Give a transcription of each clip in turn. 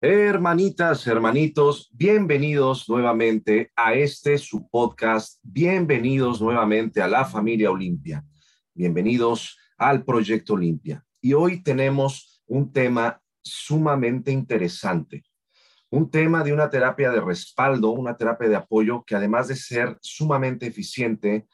Hermanitas, hermanitos, bienvenidos nuevamente a este su podcast, bienvenidos nuevamente a la familia Olimpia, bienvenidos al proyecto Olimpia. Y hoy tenemos un tema sumamente interesante, un tema de una terapia de respaldo, una terapia de apoyo que además de ser sumamente eficiente,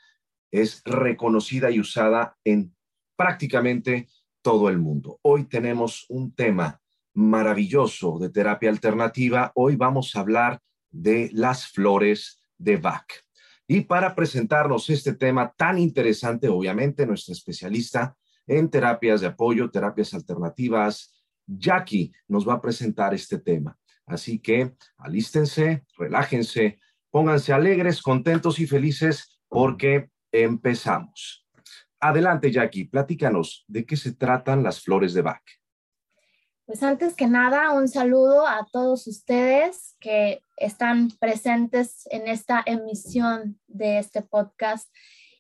es reconocida y usada en prácticamente todo el mundo. Hoy tenemos un tema maravilloso de terapia alternativa. Hoy vamos a hablar de las flores de Bach. Y para presentarnos este tema tan interesante, obviamente, nuestra especialista en terapias de apoyo, terapias alternativas, Jackie, nos va a presentar este tema. Así que alístense, relájense, pónganse alegres, contentos y felices porque empezamos. Adelante, Jackie, platícanos de qué se tratan las flores de Bach. Pues antes que nada, un saludo a todos ustedes que están presentes en esta emisión de este podcast.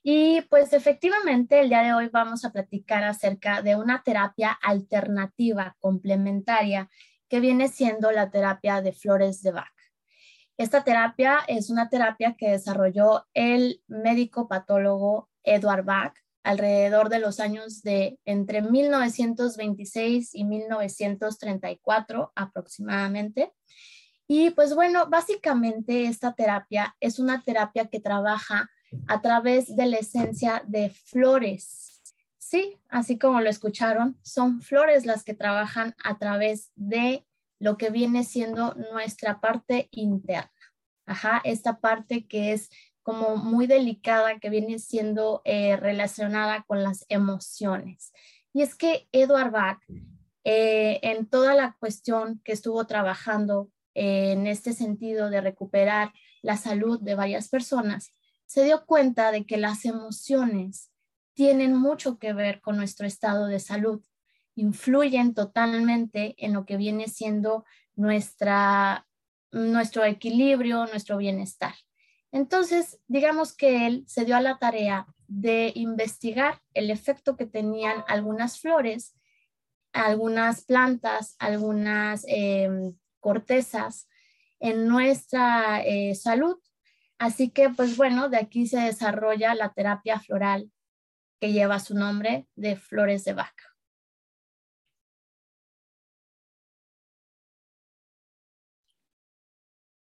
Y pues efectivamente, el día de hoy vamos a platicar acerca de una terapia alternativa complementaria que viene siendo la terapia de flores de Bach. Esta terapia es una terapia que desarrolló el médico patólogo Edward Bach alrededor de los años de entre 1926 y 1934 aproximadamente. Y pues bueno, básicamente esta terapia es una terapia que trabaja a través de la esencia de flores. Sí, así como lo escucharon, son flores las que trabajan a través de lo que viene siendo nuestra parte interna. Ajá, esta parte que es como muy delicada que viene siendo eh, relacionada con las emociones. Y es que Edward Bach, eh, en toda la cuestión que estuvo trabajando eh, en este sentido de recuperar la salud de varias personas, se dio cuenta de que las emociones tienen mucho que ver con nuestro estado de salud, influyen totalmente en lo que viene siendo nuestra, nuestro equilibrio, nuestro bienestar. Entonces, digamos que él se dio a la tarea de investigar el efecto que tenían algunas flores, algunas plantas, algunas em, cortezas en nuestra eh, salud. Así que, pues bueno, de aquí se desarrolla la terapia floral que lleva su nombre de flores de vaca.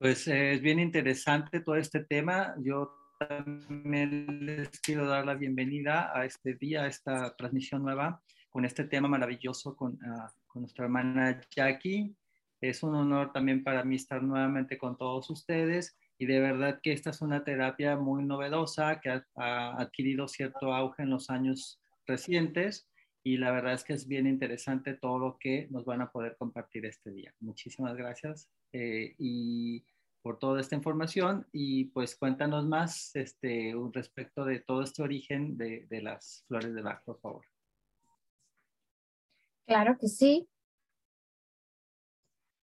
Pues eh, es bien interesante todo este tema. Yo también les quiero dar la bienvenida a este día, a esta transmisión nueva, con este tema maravilloso con, ah, con nuestra hermana Jackie. Es un honor también para mí estar nuevamente con todos ustedes y de verdad que esta es una terapia muy novedosa que ha, adquirido cierto auge en los años recientes y la verdad es que es bien interesante todo lo que nos van a poder compartir este día. Muchísimas gracias eh, y por toda esta información y pues cuéntanos más este, respecto de todo este origen de, de las flores de Bach, por favor. Claro que sí.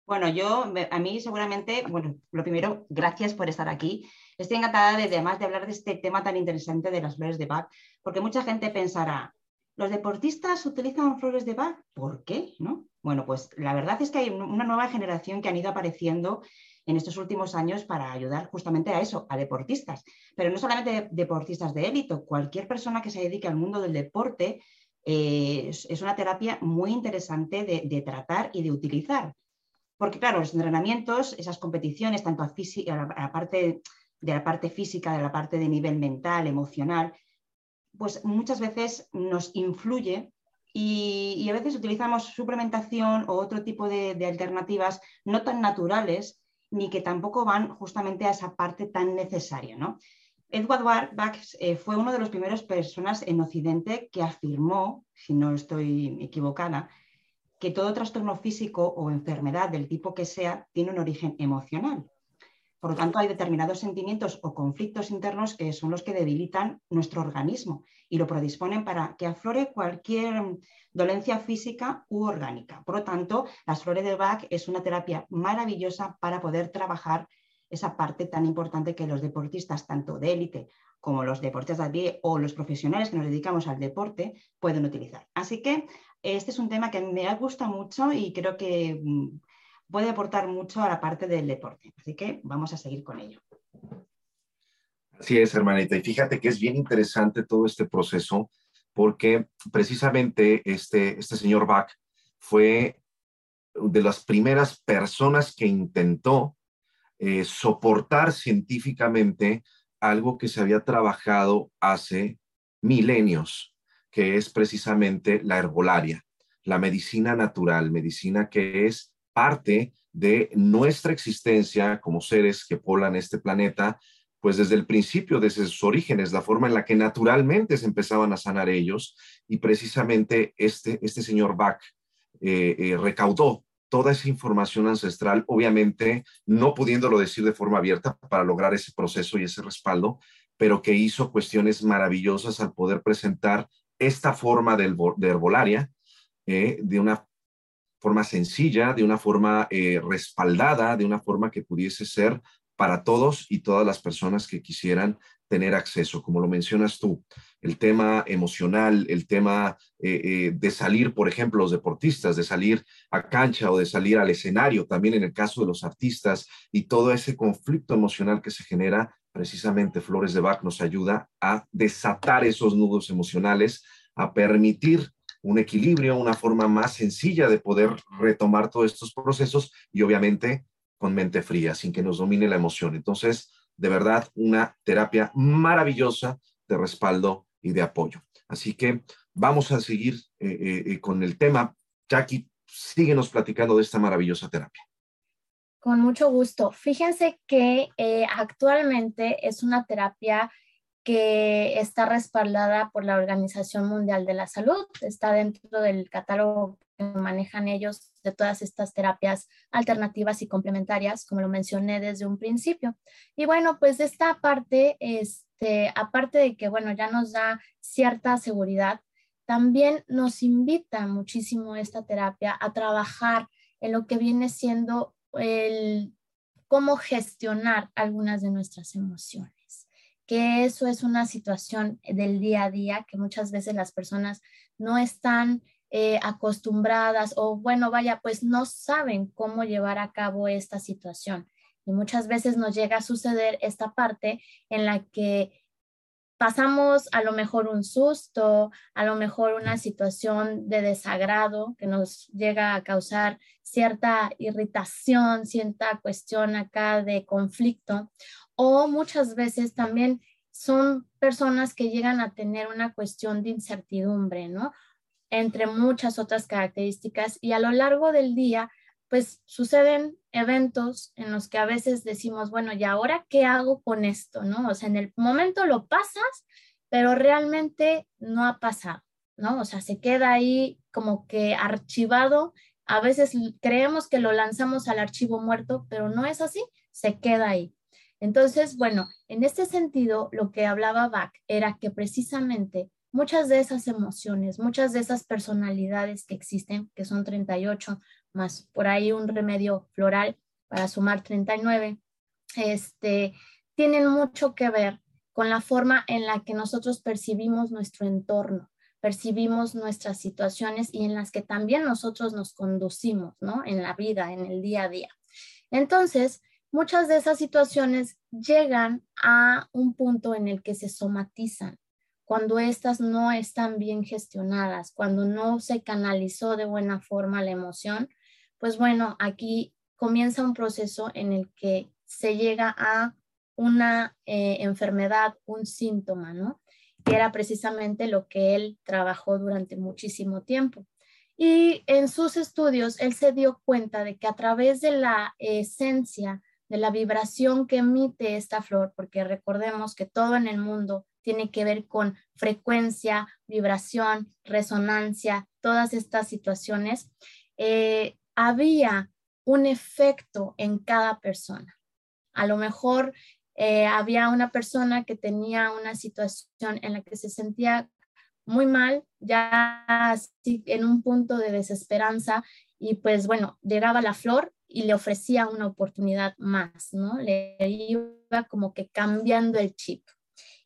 Bueno, yo, a mí seguramente, bueno, lo primero, gracias por estar aquí. Estoy encantada de, además de hablar de este tema tan interesante de las flores de Bach, porque mucha gente pensará, ¿los deportistas utilizan flores de Bach? ¿Por qué? ¿No? Bueno, pues la verdad es que hay una nueva generación que han ido apareciendo en estos últimos años para ayudar justamente a eso, a deportistas. Pero no solamente deportistas de élite, cualquier persona que se dedique al mundo del deporte eh, es, una terapia muy interesante de, tratar y de utilizar. Porque claro, los entrenamientos, esas competiciones, tanto a, la, parte, de la parte física, de la parte de nivel mental, emocional, pues muchas veces nos influye y, a veces utilizamos suplementación o otro tipo de, alternativas no tan naturales ni que tampoco van justamente a esa parte tan necesaria. ¿no? Edward Bach eh, fue una de las primeras personas en Occidente que afirmó, si no estoy equivocada, que todo trastorno físico o enfermedad del tipo que sea tiene un origen emocional. Por lo tanto, hay determinados sentimientos o conflictos internos que son los que debilitan nuestro organismo y lo predisponen para que aflore cualquier dolencia física u orgánica. Por lo tanto, las flores de Bach es una terapia maravillosa para poder trabajar esa parte tan importante que los deportistas, tanto de élite como los deportistas de pie o los profesionales que nos dedicamos al deporte, pueden utilizar. Así que este es un tema que me gusta mucho y creo que mm, puede aportar mucho a la parte del deporte. Así que vamos a seguir con ello. Así es, hermanita. Y fíjate que es bien interesante todo este proceso porque precisamente este, este señor Bach fue de las primeras personas que intentó eh, soportar científicamente algo que se había trabajado hace milenios, que es precisamente la herbolaria, la medicina natural, medicina que es parte de nuestra existencia como seres que poblan este planeta, pues desde el principio, desde sus orígenes, la forma en la que naturalmente se empezaban a sanar ellos, y precisamente este, este señor Bach eh, eh, recaudó toda esa información ancestral, obviamente no pudiéndolo decir de forma abierta para lograr ese proceso y ese respaldo, pero que hizo cuestiones maravillosas al poder presentar esta forma de, herbolaria eh, de una forma sencilla, de una forma eh, respaldada, de una forma que pudiese ser para todos y todas las personas que quisieran tener acceso, como lo mencionas tú, el tema emocional, el tema eh, eh, de salir, por ejemplo, los deportistas, de salir a cancha o de salir al escenario, también en el caso de los artistas y todo ese conflicto emocional que se genera, precisamente Flores de Bach nos ayuda a desatar esos nudos emocionales, a permitir un equilibrio, una forma más sencilla de poder retomar todos estos procesos y obviamente con mente fría, sin que nos domine la emoción. Entonces, de verdad una terapia maravillosa de respaldo y de apoyo. Así que vamos a seguir eh, eh, eh, con el tema. Jackie, síguenos platicando de esta maravillosa terapia. Con mucho gusto. Fíjense que actualmente es una terapia que está respaldada por la Organización Mundial de la Salud, está dentro del catálogo que manejan ellos de todas estas terapias alternativas y complementarias, como lo mencioné desde un principio. Y bueno, pues esta parte, este, aparte de que, bueno, ya nos da cierta seguridad, también nos invita muchísimo esta terapia a trabajar en lo que viene siendo el cómo gestionar algunas de nuestras emociones que eso es una situación del día a día que muchas veces las personas no están eh, acostumbradas o bueno, vaya, pues no saben cómo llevar a cabo esta situación. Y muchas veces nos llega a suceder esta parte en la que pasamos a lo mejor un susto, a lo mejor una situación de desagrado que nos llega a causar cierta irritación, cierta cuestión acá de conflicto, o muchas veces también son personas que llegan a tener una cuestión de incertidumbre, ¿no? entre muchas otras características. Y a lo largo del día, pues suceden eventos en los que a veces decimos, bueno, ¿y ahora qué hago con esto? ¿No? O sea, en el momento lo pasas, pero realmente no ha pasado, ¿no? O sea, se queda ahí como que archivado. A veces creemos que lo lanzamos al archivo muerto, pero no es así, se queda ahí. Entonces, bueno, en este sentido, lo que hablaba Bach era que precisamente muchas de esas emociones, muchas de esas personalidades que existen, que son 38, más por ahí un remedio floral para sumar 39, este, tienen mucho que ver con la forma en la que nosotros percibimos nuestro entorno, percibimos nuestras situaciones y en las que también nosotros nos conducimos, ¿no? En la vida, en el día a día. Entonces, muchas de esas situaciones llegan a un punto en el que se somatizan, cuando estas no están bien gestionadas, cuando no se canalizó de buena forma la emoción, pues bueno, aquí comienza un proceso en el que se llega a una eh, enfermedad, un síntoma, ¿no? Que era precisamente lo que él trabajó durante muchísimo tiempo. Y en sus estudios, él se dio cuenta de que a través de la esencia, de la vibración que emite esta flor, porque recordemos que todo en el mundo tiene que ver con frecuencia, vibración, resonancia, todas estas situaciones, eh, había un efecto en cada persona. A lo mejor eh, había una persona que tenía una situación en la que se sentía muy mal, ya en un punto de desesperanza, y pues bueno, llegaba la flor y le ofrecía una oportunidad más, ¿no? Le iba como que cambiando el chip.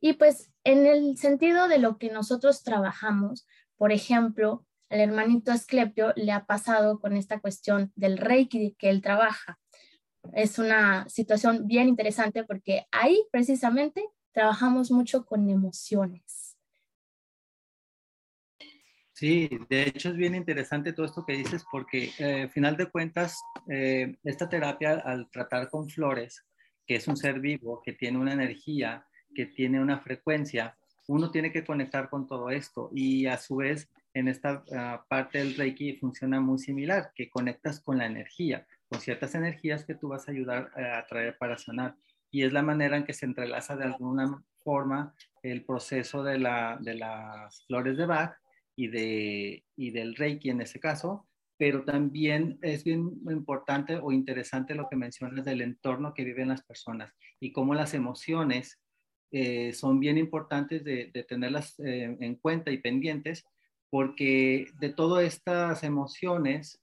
Y pues en el sentido de lo que nosotros trabajamos, por ejemplo, al hermanito Asclepio le ha pasado con esta cuestión del Reiki que él trabaja. Es una situación bien interesante porque ahí precisamente trabajamos mucho con emociones. Sí, de hecho es bien interesante todo esto que dices porque eh, final de cuentas eh, esta terapia al tratar con flores, que es un ser vivo, que tiene una energía, que tiene una frecuencia, uno tiene que conectar con todo esto y a su vez en esta ah, parte del Reiki funciona muy similar, que conectas con la energía, con ciertas energías que tú vas a ayudar a traer para sanar. Y es la manera en que se entrelaza de alguna forma el proceso de, la, de las flores de Bach y, de, y del Reiki en ese caso, pero también es bien importante o interesante lo que mencionas del entorno que viven las personas y cómo las emociones eh, son bien importantes de, tenerlas eh, en cuenta y pendientes, porque de todas estas emociones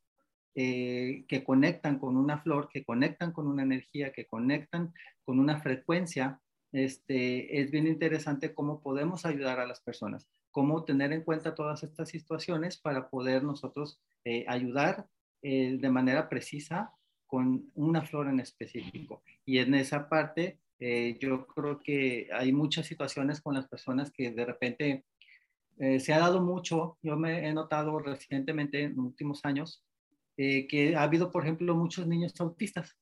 eh, que conectan con una flor, que conectan con una energía, que conectan con una frecuencia, este, es bien interesante cómo podemos ayudar a las personas cómo tener en cuenta todas estas situaciones para poder nosotros eh, ayudar eh, de manera precisa con una flor en específico. Y en esa parte, eh, yo creo que hay muchas situaciones con las personas que de repente se ha dado mucho, yo me he notado recientemente en los últimos años, que ha habido, por ejemplo, muchos niños autistas.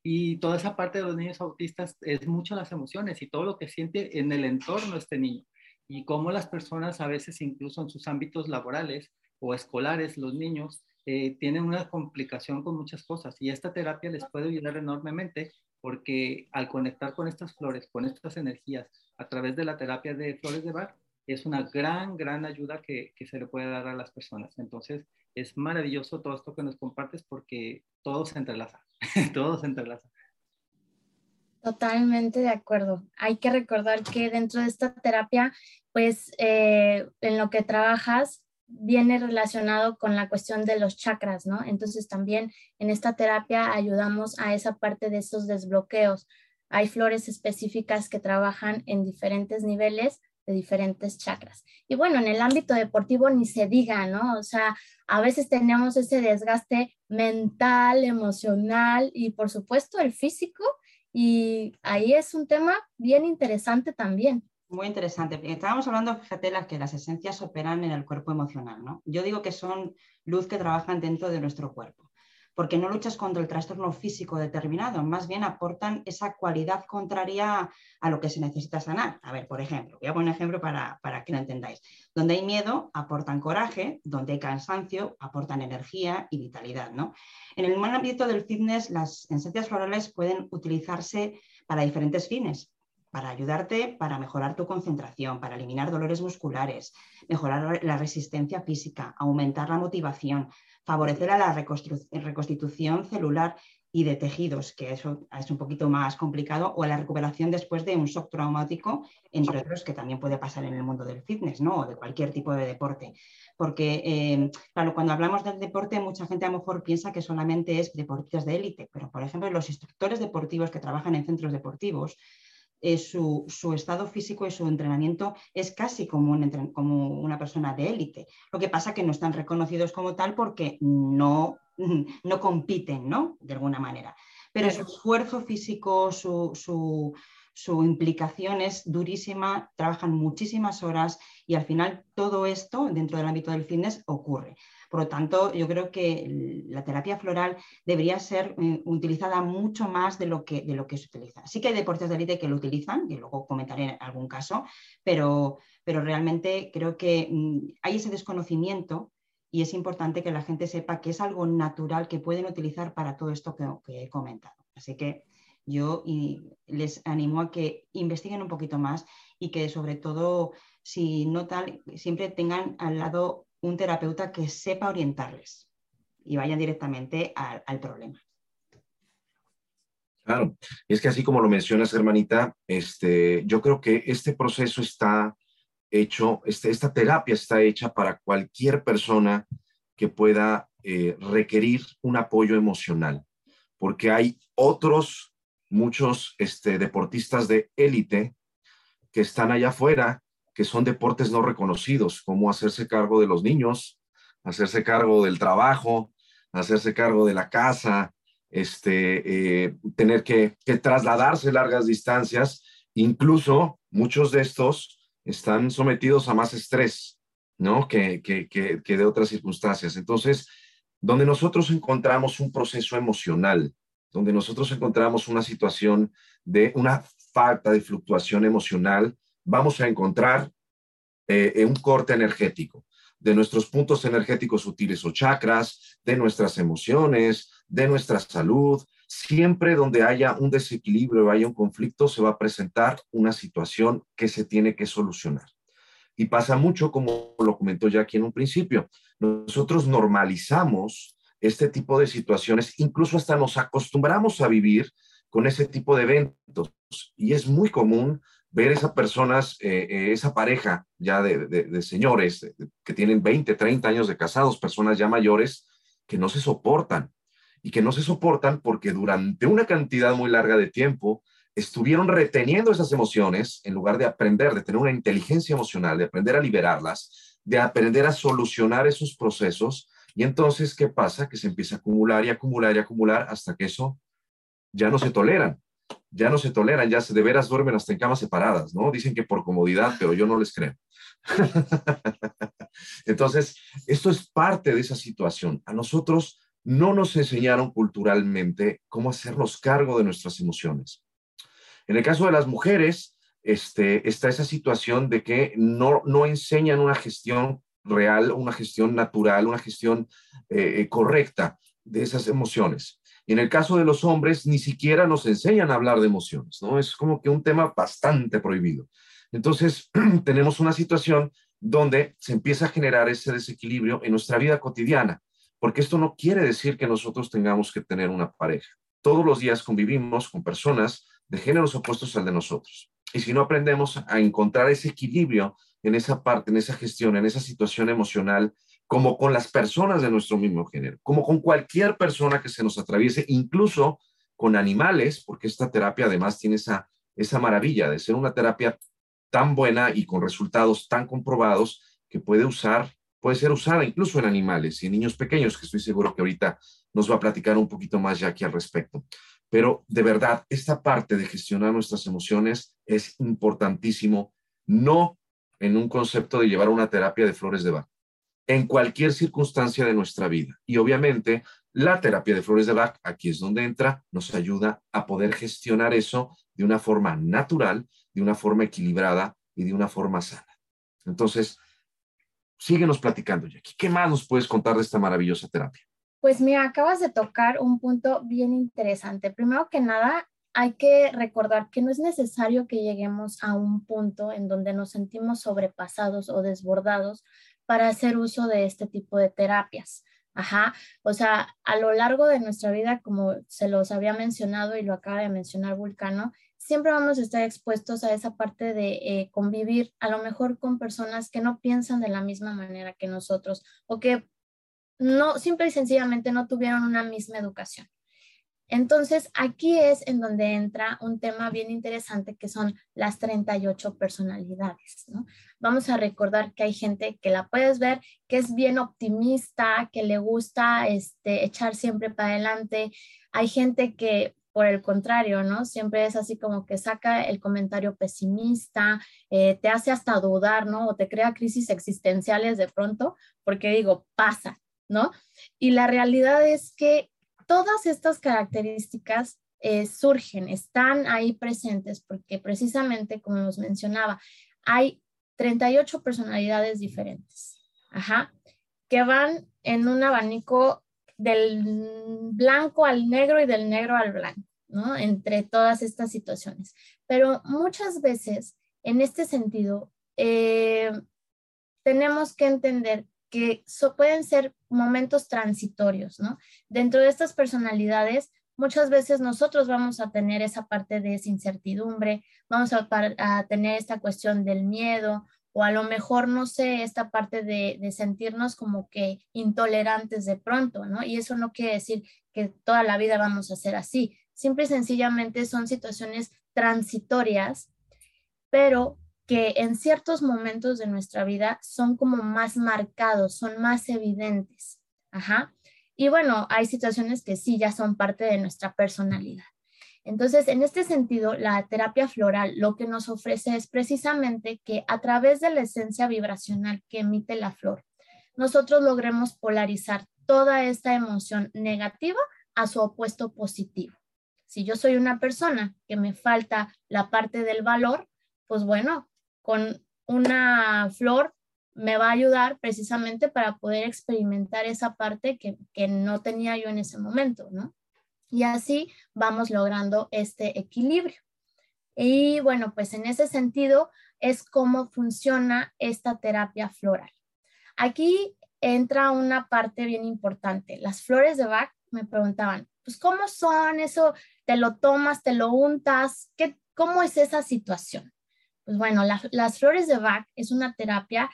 Y toda esa parte de los niños autistas es mucho las emociones y todo lo que siente en el entorno este niño y cómo las personas a veces incluso en sus ámbitos laborales o escolares, los niños, eh, tienen una complicación con muchas cosas y esta terapia les puede ayudar enormemente porque al conectar con estas flores, con estas energías a través de la terapia de flores de bar, es una gran, gran ayuda que, que se le puede dar a las personas. Entonces, es maravilloso todo esto que nos compartes porque todo se entrelaza, todo se entrelaza. Totalmente de acuerdo. Hay que recordar que dentro de esta terapia, pues eh, en lo que trabajas viene relacionado con la cuestión de los chakras, ¿no? Entonces también en esta terapia ayudamos a esa parte de esos desbloqueos. Hay flores específicas que trabajan en diferentes niveles de diferentes chakras. Y bueno, en el ámbito deportivo ni se diga, ¿no? O sea, a veces tenemos ese desgaste mental, emocional y por supuesto el físico y ahí es un tema bien interesante también. Muy interesante. Estábamos hablando, fíjate, las que las esencias operan en el cuerpo emocional, ¿no? Yo digo que son luz que trabajan dentro de nuestro cuerpo porque no luchas contra el trastorno físico determinado, más bien aportan esa cualidad contraria a lo que se necesita sanar. A ver, por ejemplo, voy a poner un ejemplo para, que lo entendáis. Donde hay miedo, aportan coraje, donde hay cansancio, aportan energía y vitalidad. ¿no? En el ámbito del fitness, las esencias florales pueden utilizarse para diferentes fines para ayudarte para mejorar tu concentración, para eliminar dolores musculares, mejorar la resistencia física, aumentar la motivación, favorecer a la reconstitución celular y de tejidos, que eso es un poquito más complicado, o a la recuperación después de un shock traumático, entre otros que también puede pasar en el mundo del fitness, ¿no? O de cualquier tipo de deporte. Porque, eh, claro, cuando hablamos del deporte, mucha gente a lo mejor piensa que solamente es deportistas de élite, pero, por ejemplo, los instructores deportivos que trabajan en centros deportivos, eh, su, estado físico y su entrenamiento es casi como, como una persona de élite. Lo que pasa es que no están reconocidos como tal porque no, no compiten, ¿no? De alguna manera. Pero su esfuerzo físico, su, su, su implicación es durísima, trabajan muchísimas horas y al final todo esto dentro del ámbito del fitness ocurre. Por lo tanto, yo creo que la terapia floral debería ser eh, utilizada mucho más de lo, que, de lo que se utiliza. Sí que hay deportes de élite que lo utilizan, y luego comentaré en algún caso, pero, pero realmente creo que mm, hay ese desconocimiento y es importante que la gente sepa que es algo natural que pueden utilizar para todo esto que, he comentado. Así que yo les animo a que investiguen un poquito más y que sobre todo, si no tal, siempre tengan al lado un terapeuta que sepa orientarles y vayan directamente al, problema. Claro, es que así como lo mencionas, hermanita, este, yo creo que este proceso está hecho, este, esta terapia está hecha para cualquier persona que pueda eh, requerir un apoyo emocional, porque hay otros, muchos este, deportistas de élite que están allá afuera que son deportes no reconocidos, como hacerse cargo de los niños, hacerse cargo del trabajo, hacerse cargo de la casa, este, eh, tener que, trasladarse largas distancias. Incluso muchos de estos están sometidos a más estrés, ¿no? Que, que de otras circunstancias. Entonces, donde nosotros encontramos un proceso emocional, donde nosotros encontramos una situación de una falta de fluctuación emocional, vamos a encontrar eh, un corte energético de nuestros puntos energéticos útiles o chakras, de nuestras emociones, de nuestra salud. Siempre donde haya un desequilibrio haya un conflicto, se va a presentar una situación que se tiene que solucionar. Y pasa mucho, como lo comentó ya aquí en un principio, nosotros normalizamos este tipo de situaciones, incluso hasta nos acostumbramos a vivir con ese tipo de eventos. Y es muy común ver esas personas, eh, eh, esa pareja ya de, señores que tienen 20, 30 años de casados, personas ya mayores, que no se soportan y que no se soportan porque durante una cantidad muy larga de tiempo estuvieron reteniendo esas emociones en lugar de aprender, de tener una inteligencia emocional, de aprender a liberarlas, de aprender a solucionar esos procesos. Y entonces, ¿qué pasa? Que se empieza a acumular y acumular y acumular hasta que eso ya no se toleran ya no se toleran, ya se de veras duermen hasta en camas separadas, ¿no? Dicen que por comodidad, pero yo no les creo. Entonces, esto es parte de esa situación. A nosotros no nos enseñaron culturalmente cómo hacernos cargo de nuestras emociones. En el caso de las mujeres, este, está esa situación de que no, no enseñan una gestión real, una gestión natural, una gestión eh, eh, correcta de esas emociones. Y en el caso de los hombres, ni siquiera nos enseñan a hablar de emociones, ¿no? Es como que un tema bastante prohibido. Entonces, tenemos una situación donde se empieza a generar ese desequilibrio en nuestra vida cotidiana, porque esto no quiere decir que nosotros tengamos que tener una pareja. Todos los días convivimos con personas de géneros opuestos al de nosotros. Y si no aprendemos a encontrar ese equilibrio en esa parte, en esa gestión, en esa situación emocional, como con las personas de nuestro mismo género, como con cualquier persona que se nos atraviese, incluso con animales, porque esta terapia además tiene esa, esa maravilla de ser una terapia tan buena y con resultados tan comprobados que puede usar, puede ser usada incluso en animales y en niños pequeños, que estoy seguro que ahorita nos va a platicar un poquito más ya aquí al respecto. Pero de verdad, esta parte de gestionar nuestras emociones es importantísimo, no en un concepto de llevar una terapia de flores de Bach, en cualquier circunstancia de nuestra vida. Y obviamente la terapia de flores de Bach, aquí es donde entra, nos ayuda a poder gestionar eso de una forma natural, de una forma equilibrada y de una forma sana. Entonces, síguenos platicando, Jackie. ¿Qué más nos puedes contar de esta maravillosa terapia? Pues mira, acabas de tocar un punto bien interesante. Primero que nada, hay que recordar que no es necesario que lleguemos a un punto en donde nos sentimos sobrepasados o desbordados para hacer uso de este tipo de terapias. Ajá, o sea, a lo largo de nuestra vida, como se los había mencionado y lo acaba de mencionar Vulcano, siempre vamos a estar expuestos a esa parte de eh, convivir a lo mejor con personas que no piensan de la misma manera que nosotros o que no, simple y sencillamente no tuvieron una misma educación. Entonces, aquí es en donde entra un tema bien interesante que son las 38 personalidades. ¿no? Vamos a recordar que hay gente que la puedes ver que es bien optimista, que le gusta este, echar siempre para adelante. Hay gente que, por el contrario, ¿no? Siempre es así como que saca el comentario pesimista, eh, te hace hasta dudar, ¿no? O te crea crisis existenciales de pronto, porque digo, pasa, ¿no? Y la realidad es que todas estas características eh, surgen, están ahí presentes porque precisamente, como nos mencionaba, hay 38 personalidades diferentes, ajá, que van en un abanico del blanco al negro y del negro al blanco, ¿no? Entre todas estas situaciones. Pero muchas veces, en este sentido, eh, tenemos que entender que pueden ser momentos transitorios, ¿no? Dentro de estas personalidades, muchas veces nosotros vamos a tener esa parte de esa incertidumbre, vamos a, tener esta cuestión del miedo o a lo mejor, no sé, esta parte de, de, sentirnos como que intolerantes de pronto, ¿no? Y eso no quiere decir que toda la vida vamos a ser así. Simple y sencillamente son situaciones transitorias, pero que en ciertos momentos de nuestra vida son como más marcados, son más evidentes. Ajá. Y bueno, hay situaciones que sí ya son parte de nuestra personalidad. Entonces, en este sentido, la terapia floral lo que nos ofrece es precisamente que a través de la esencia vibracional que emite la flor, nosotros logremos polarizar toda esta emoción negativa a su opuesto positivo. Si yo soy una persona que me falta la parte del valor, pues bueno, con una flor me va a ayudar precisamente para poder experimentar esa parte que, que no tenía yo en ese momento, ¿no? Y así vamos logrando este equilibrio. Y bueno, pues en ese sentido es cómo funciona esta terapia floral. Aquí entra una parte bien importante. Las flores de Bach me preguntaban, pues ¿cómo son eso? ¿Te lo tomas, te lo untas? ¿Qué, ¿Cómo es esa situación? Pues bueno, las flores de Bach es una terapia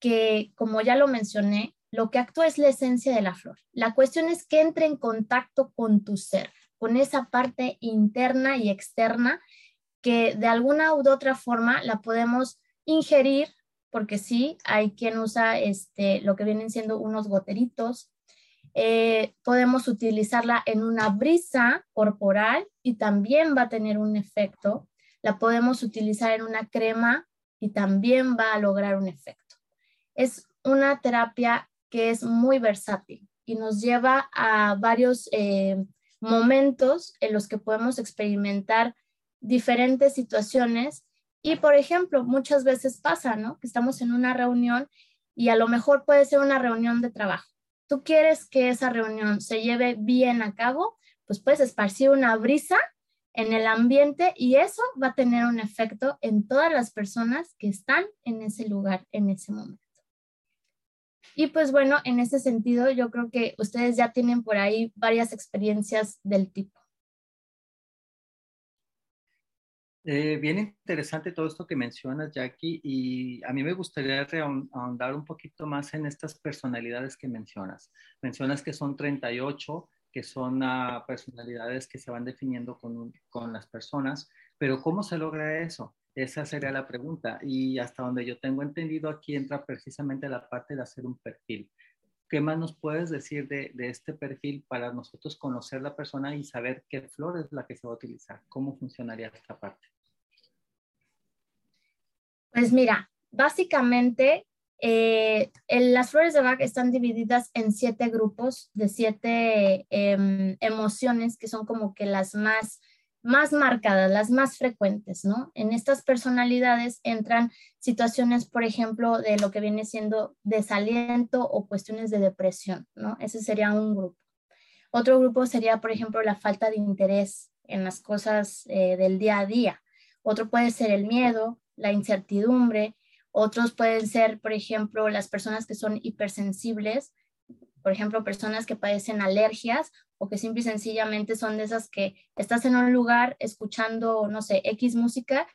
que, como ya lo mencioné, lo que actúa es la esencia de la flor. La cuestión es que entre en contacto con tu ser, con esa parte interna y externa que de alguna u otra forma la podemos ingerir, porque sí, hay quien usa este, lo que vienen siendo unos goteritos. Eh, podemos utilizarla en una brisa corporal y también va a tener un efecto. La podemos utilizar en una crema y también va a lograr un efecto. Es una terapia que es muy versátil y nos lleva a varios eh, momentos en los que podemos experimentar diferentes situaciones. Y, por ejemplo, muchas veces pasa, ¿no? Que estamos en una reunión y a lo mejor puede ser una reunión de trabajo. Tú quieres que esa reunión se lleve bien a cabo, pues puedes esparcir una brisa en el ambiente y eso va a tener un efecto en todas las personas que están en ese lugar en ese momento. Y pues bueno, en ese sentido, yo creo que ustedes ya tienen por ahí varias experiencias del tipo. Eh, bien interesante todo esto que mencionas, Jackie, y a mí me gustaría ahondar un poquito más en estas personalidades que mencionas. Mencionas que son 38, que son uh, personalidades que se van definiendo con, con las personas, pero ¿cómo se logra eso? Esa sería la pregunta. Y hasta donde yo tengo entendido, aquí entra precisamente la parte de hacer un perfil. ¿Qué más nos puedes decir de, este perfil para nosotros conocer la persona y saber qué flor es la que se va a utilizar? ¿Cómo funcionaría esta parte? Pues mira, básicamente eh, las flores de Bach están divididas en siete grupos de siete em, emociones que son como que las más más marcadas, las más frecuentes, ¿no? En estas personalidades entran situaciones, por ejemplo, de lo que viene siendo desaliento o cuestiones de depresión, ¿no? Ese sería un grupo. Otro grupo sería, por ejemplo, la falta de interés en las cosas eh, del día a día. Otro puede ser el miedo, la incertidumbre. Otros pueden ser, por ejemplo, las personas que son hipersensibles, por ejemplo, personas que padecen alergias o que simple y sencillamente son de esas que estás en un lugar escuchando, no sé, X música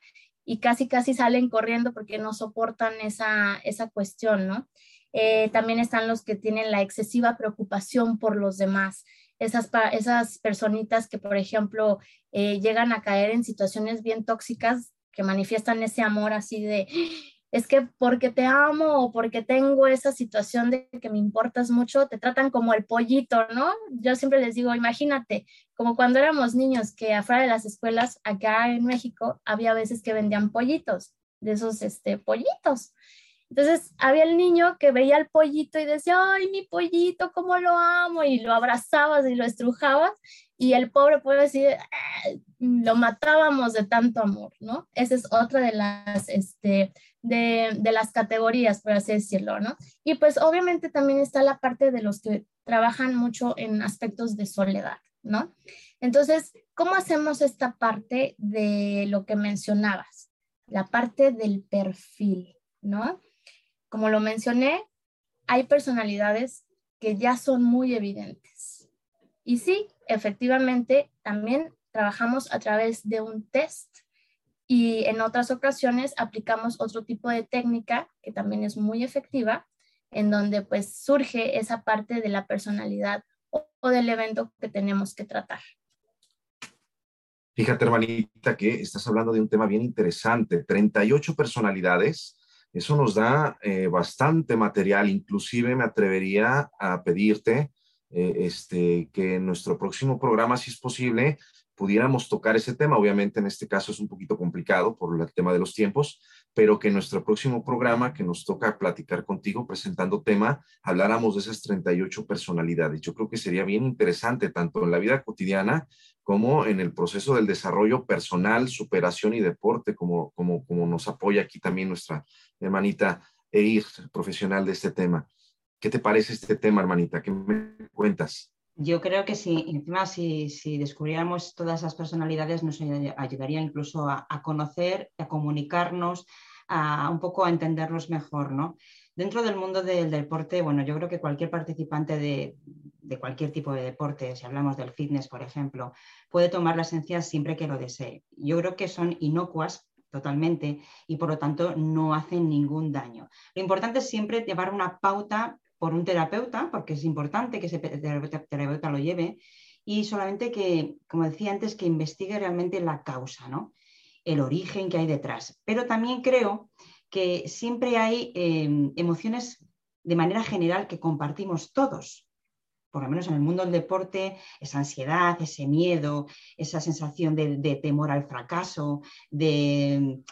y casi, casi salen corriendo porque no soportan esa, esa cuestión, ¿no? Eh, también están los que tienen la excesiva preocupación por los demás, esas, esas personitas que, por ejemplo, eh, llegan a caer en situaciones bien tóxicas que manifiestan ese amor así de, es que porque te amo o porque tengo esa situación de que me importas mucho, te tratan como el pollito, ¿no? Yo siempre les digo, imagínate, como cuando éramos niños, que afuera de las escuelas, acá en México, había veces que vendían pollitos, de esos este, pollitos. Entonces había el niño que veía al pollito y decía, ay, mi pollito, cómo lo amo, y lo abrazabas y lo estrujabas, y el pobre puede decir, ah, lo matábamos de tanto amor, ¿no? Esa es otra de las, este, de, de, las categorías, por así decirlo, ¿no? Y pues obviamente también está la parte de los que trabajan mucho en aspectos de soledad, ¿no? Entonces, ¿cómo hacemos esta parte de lo que mencionabas? La parte del perfil, ¿no? Como lo mencioné, hay personalidades que ya son muy evidentes. Y sí, efectivamente, también trabajamos a través de un test y en otras ocasiones aplicamos otro tipo de técnica que también es muy efectiva, en donde pues surge esa parte de la personalidad o, del evento que tenemos que tratar. Fíjate, hermanita, que estás hablando de un tema bien interesante, 38 personalidades. Eso nos da eh, bastante material, inclusive me atrevería a pedirte eh, este, que en nuestro próximo programa, si es posible, pudiéramos tocar ese tema. Obviamente en este caso es un poquito complicado por el tema de los tiempos, pero que en nuestro próximo programa que nos toca platicar contigo presentando tema, habláramos de esas 38 personalidades. Yo creo que sería bien interesante tanto en la vida cotidiana como en el proceso del desarrollo personal, superación y deporte, como, como, como nos apoya aquí también nuestra hermanita Eir, profesional de este tema. ¿Qué te parece este tema, hermanita? ¿Qué me cuentas? Yo creo que si, encima, si, descubriéramos todas esas personalidades, nos ayudaría incluso a, conocer, a comunicarnos, a un poco a entendernos mejor, ¿no? Dentro del mundo del deporte, bueno, yo creo que cualquier participante de, cualquier tipo de deporte, si hablamos del fitness, por ejemplo, puede tomar la esencia siempre que lo desee. Yo creo que son inocuas totalmente y por lo tanto no hacen ningún daño. Lo importante es siempre llevar una pauta por un terapeuta, porque es importante que ese terapeuta lo lleve, y solamente que, como decía antes, que investigue realmente la causa, ¿no? el origen que hay detrás. Pero también creo que siempre hay em, emociones de manera general que compartimos todos por lo menos en el mundo del deporte, esa ansiedad, ese miedo, esa sensación de, temor al fracaso, de,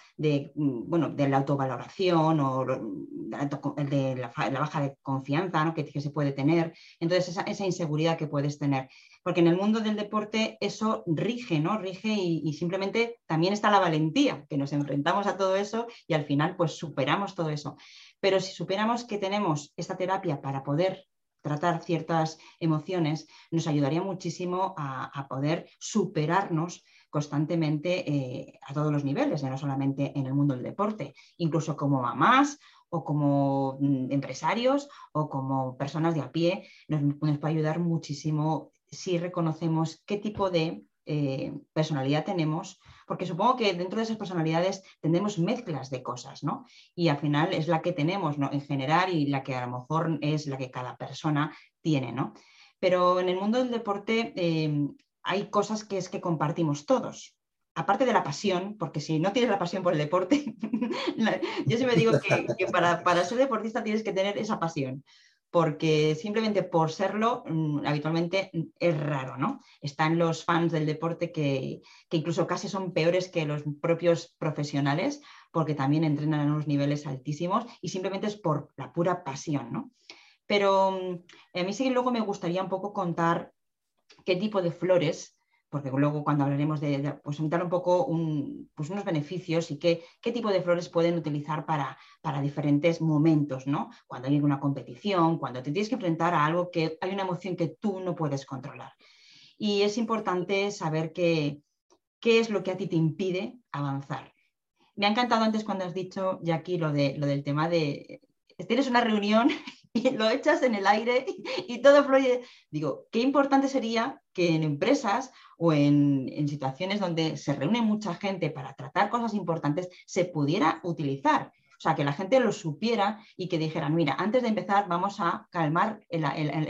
bueno, de la autovaloración o de la, baja de confianza que, se puede tener. Entonces, esa, inseguridad que puedes tener. Porque en el mundo del deporte eso rige, ¿no? Rige y, y simplemente también está la valentía, que nos enfrentamos a todo eso y al final pues superamos todo eso. Pero si superamos que tenemos esta terapia para poder tratar ciertas emociones, nos ayudaría muchísimo a, poder superarnos constantemente eh, a todos los niveles, no solamente en el mundo del deporte, incluso como mamás o como mm, empresarios o como personas de a pie, nos puede ayudar muchísimo si reconocemos qué tipo de eh, personalidad tenemos, porque supongo que dentro de esas personalidades tendremos mezclas de cosas, ¿no? Y al final es la que tenemos, ¿no? En general y la que a lo mejor es la que cada persona tiene, ¿no? Pero en el mundo del deporte eh, hay cosas que es que compartimos todos. Aparte de la pasión, porque si no tienes la pasión por el deporte, yo siempre digo que, para, para ser deportista tienes que tener esa pasión porque simplemente por serlo mm, habitualmente es raro, ¿no? Están los fans del deporte que, incluso casi son peores que los propios profesionales porque también entrenan a unos niveles altísimos y simplemente es por la pura pasión, ¿no? Pero mm, a mí sí luego me gustaría un poco contar qué tipo de flores porque luego cuando hablaremos de, pues un poco pues unos beneficios y qué, tipo de flores pueden utilizar para, diferentes momentos, ¿no? Cuando hay una competición, cuando te tienes que enfrentar a algo que hay una emoción que tú no puedes controlar. Y es importante saber qué es lo que a ti te impide avanzar. Me ha encantado antes cuando has dicho, Jackie, lo, de, lo del tema de, tienes una reunión y lo echas en el aire y todo fluye. Digo, qué importante sería que en empresas o en, en, situaciones donde se reúne mucha gente para tratar cosas importantes se pudiera utilizar. O sea, que la gente lo supiera y que dijeran, mira, antes de empezar vamos a calmar el,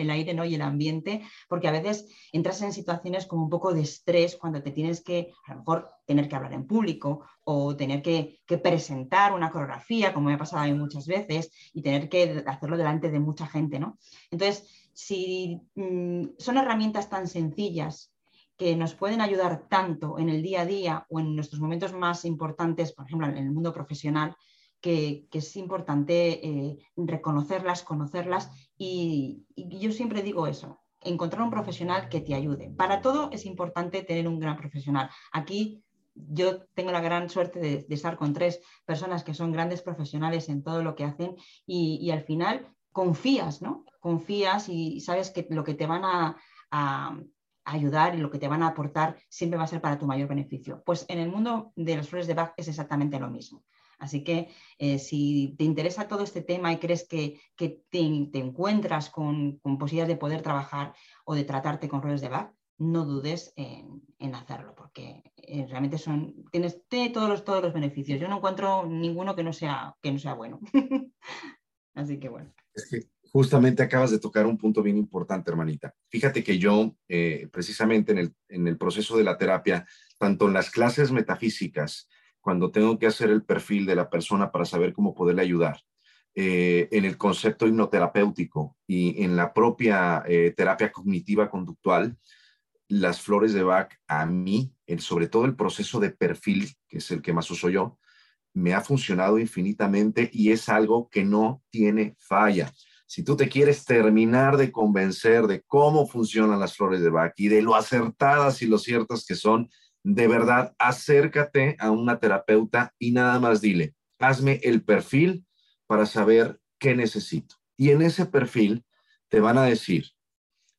aire ¿no? y el ambiente, porque a veces entras en situaciones como un poco de estrés cuando te tienes que, a lo mejor, tener que hablar en público o tener que, presentar una coreografía, como me ha pasado a mí muchas veces, y tener que hacerlo delante de mucha gente, ¿no? Entonces, si mm, son herramientas tan sencillas que nos pueden ayudar tanto en el día a día o en nuestros momentos más importantes, por ejemplo, en el mundo profesional, que, es importante eh, reconocerlas, conocerlas y, yo siempre digo eso, encontrar un profesional que te ayude. Para todo es importante tener un gran profesional. Aquí yo tengo la gran suerte de, estar con tres personas que son grandes profesionales en todo lo que hacen y, al final confías, ¿no? Confías y sabes que lo que te van a, ayudar y lo que te van a aportar siempre va a ser para tu mayor beneficio. Pues en el mundo de las flores de Bach es exactamente lo mismo. Así que eh, si te interesa todo este tema y crees que, te, encuentras con, posibilidades de poder trabajar o de tratarte con roles de Bach, no dudes en, hacerlo, porque eh, realmente son, tienes todos, los, todos los beneficios. Yo no encuentro ninguno que no sea, que no sea bueno. Así que bueno. Que justamente acabas de tocar un punto bien importante, hermanita. Fíjate que yo, eh, precisamente en el, en el proceso de la terapia, tanto en las clases metafísicas, cuando tengo que hacer el perfil de la persona para saber cómo poderle ayudar, eh, en el concepto hipnoterapéutico y en la propia eh, terapia cognitiva conductual, las flores de Bach a mí, sobre todo el proceso de perfil, que es el que más uso yo, me ha funcionado infinitamente y es algo que no tiene falla. Si tú te quieres terminar de convencer de cómo funcionan las flores de Bach y de lo acertadas y lo ciertas que son, de verdad, acércate a una terapeuta y nada más dile, hazme el perfil para saber qué necesito. Y en ese perfil te van a decir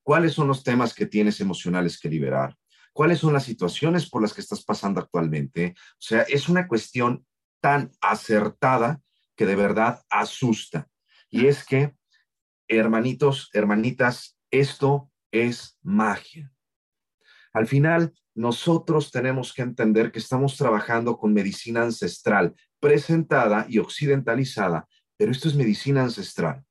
cuáles son los temas que tienes emocionales que liberar, cuáles son las situaciones por las que estás pasando actualmente. O sea, es una cuestión tan acertada que de verdad asusta. Y es que, hermanitos, hermanitas, esto es magia. Al final, nosotros tenemos que entender que estamos trabajando con medicina ancestral, presentada y occidentalizada, pero esto es medicina ancestral.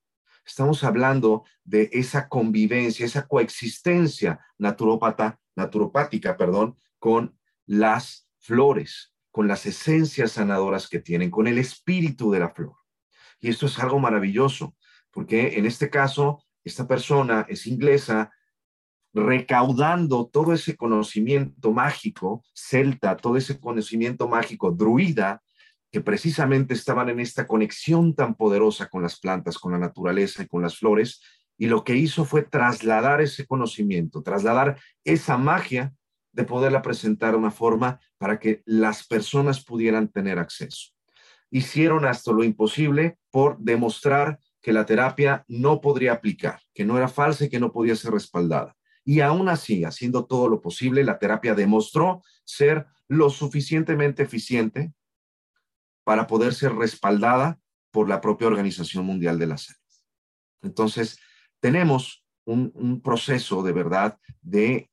Estamos hablando de esa convivencia, esa coexistencia naturópata, naturopática, perdón, con las flores, con las esencias sanadoras que tienen, con el espíritu de la flor. Y esto es algo maravilloso, porque en este caso, esta persona es inglesa, recaudando todo ese conocimiento mágico celta, todo ese conocimiento mágico druida, que precisamente estaban en esta conexión tan poderosa con las plantas, con la naturaleza y con las flores, y lo que hizo fue trasladar ese conocimiento, trasladar esa magia de poderla presentar de una forma para que las personas pudieran tener acceso. Hicieron hasta lo imposible por demostrar que la terapia no podría aplicar, que no era falsa y que no podía ser respaldada. Y aún así, haciendo todo lo posible, la terapia demostró ser lo suficientemente eficiente para poder ser respaldada por la propia Organización Mundial de la Salud. Entonces, tenemos un, un, proceso de verdad de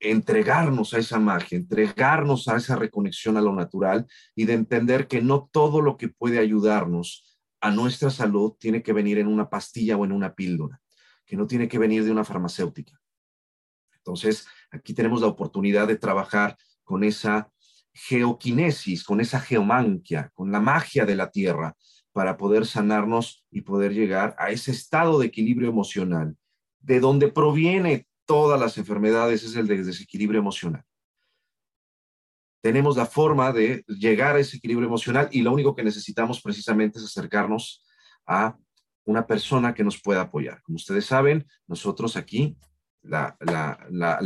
entregarnos a esa magia, entregarnos a esa reconexión a lo natural y de entender que no todo lo que puede ayudarnos a nuestra salud tiene que venir en una pastilla o en una píldora, que no tiene que venir de una farmacéutica, entonces, aquí tenemos la oportunidad de trabajar con esa geoquinesis, con esa geomanquia, con la magia de la tierra, para poder sanarnos y poder llegar a ese estado de equilibrio emocional, de donde proviene todas las enfermedades, es el desequilibrio emocional. Tenemos la forma de llegar a ese equilibrio emocional y lo único que necesitamos precisamente es acercarnos a una persona que nos pueda apoyar. Como ustedes saben, nosotros aquí la,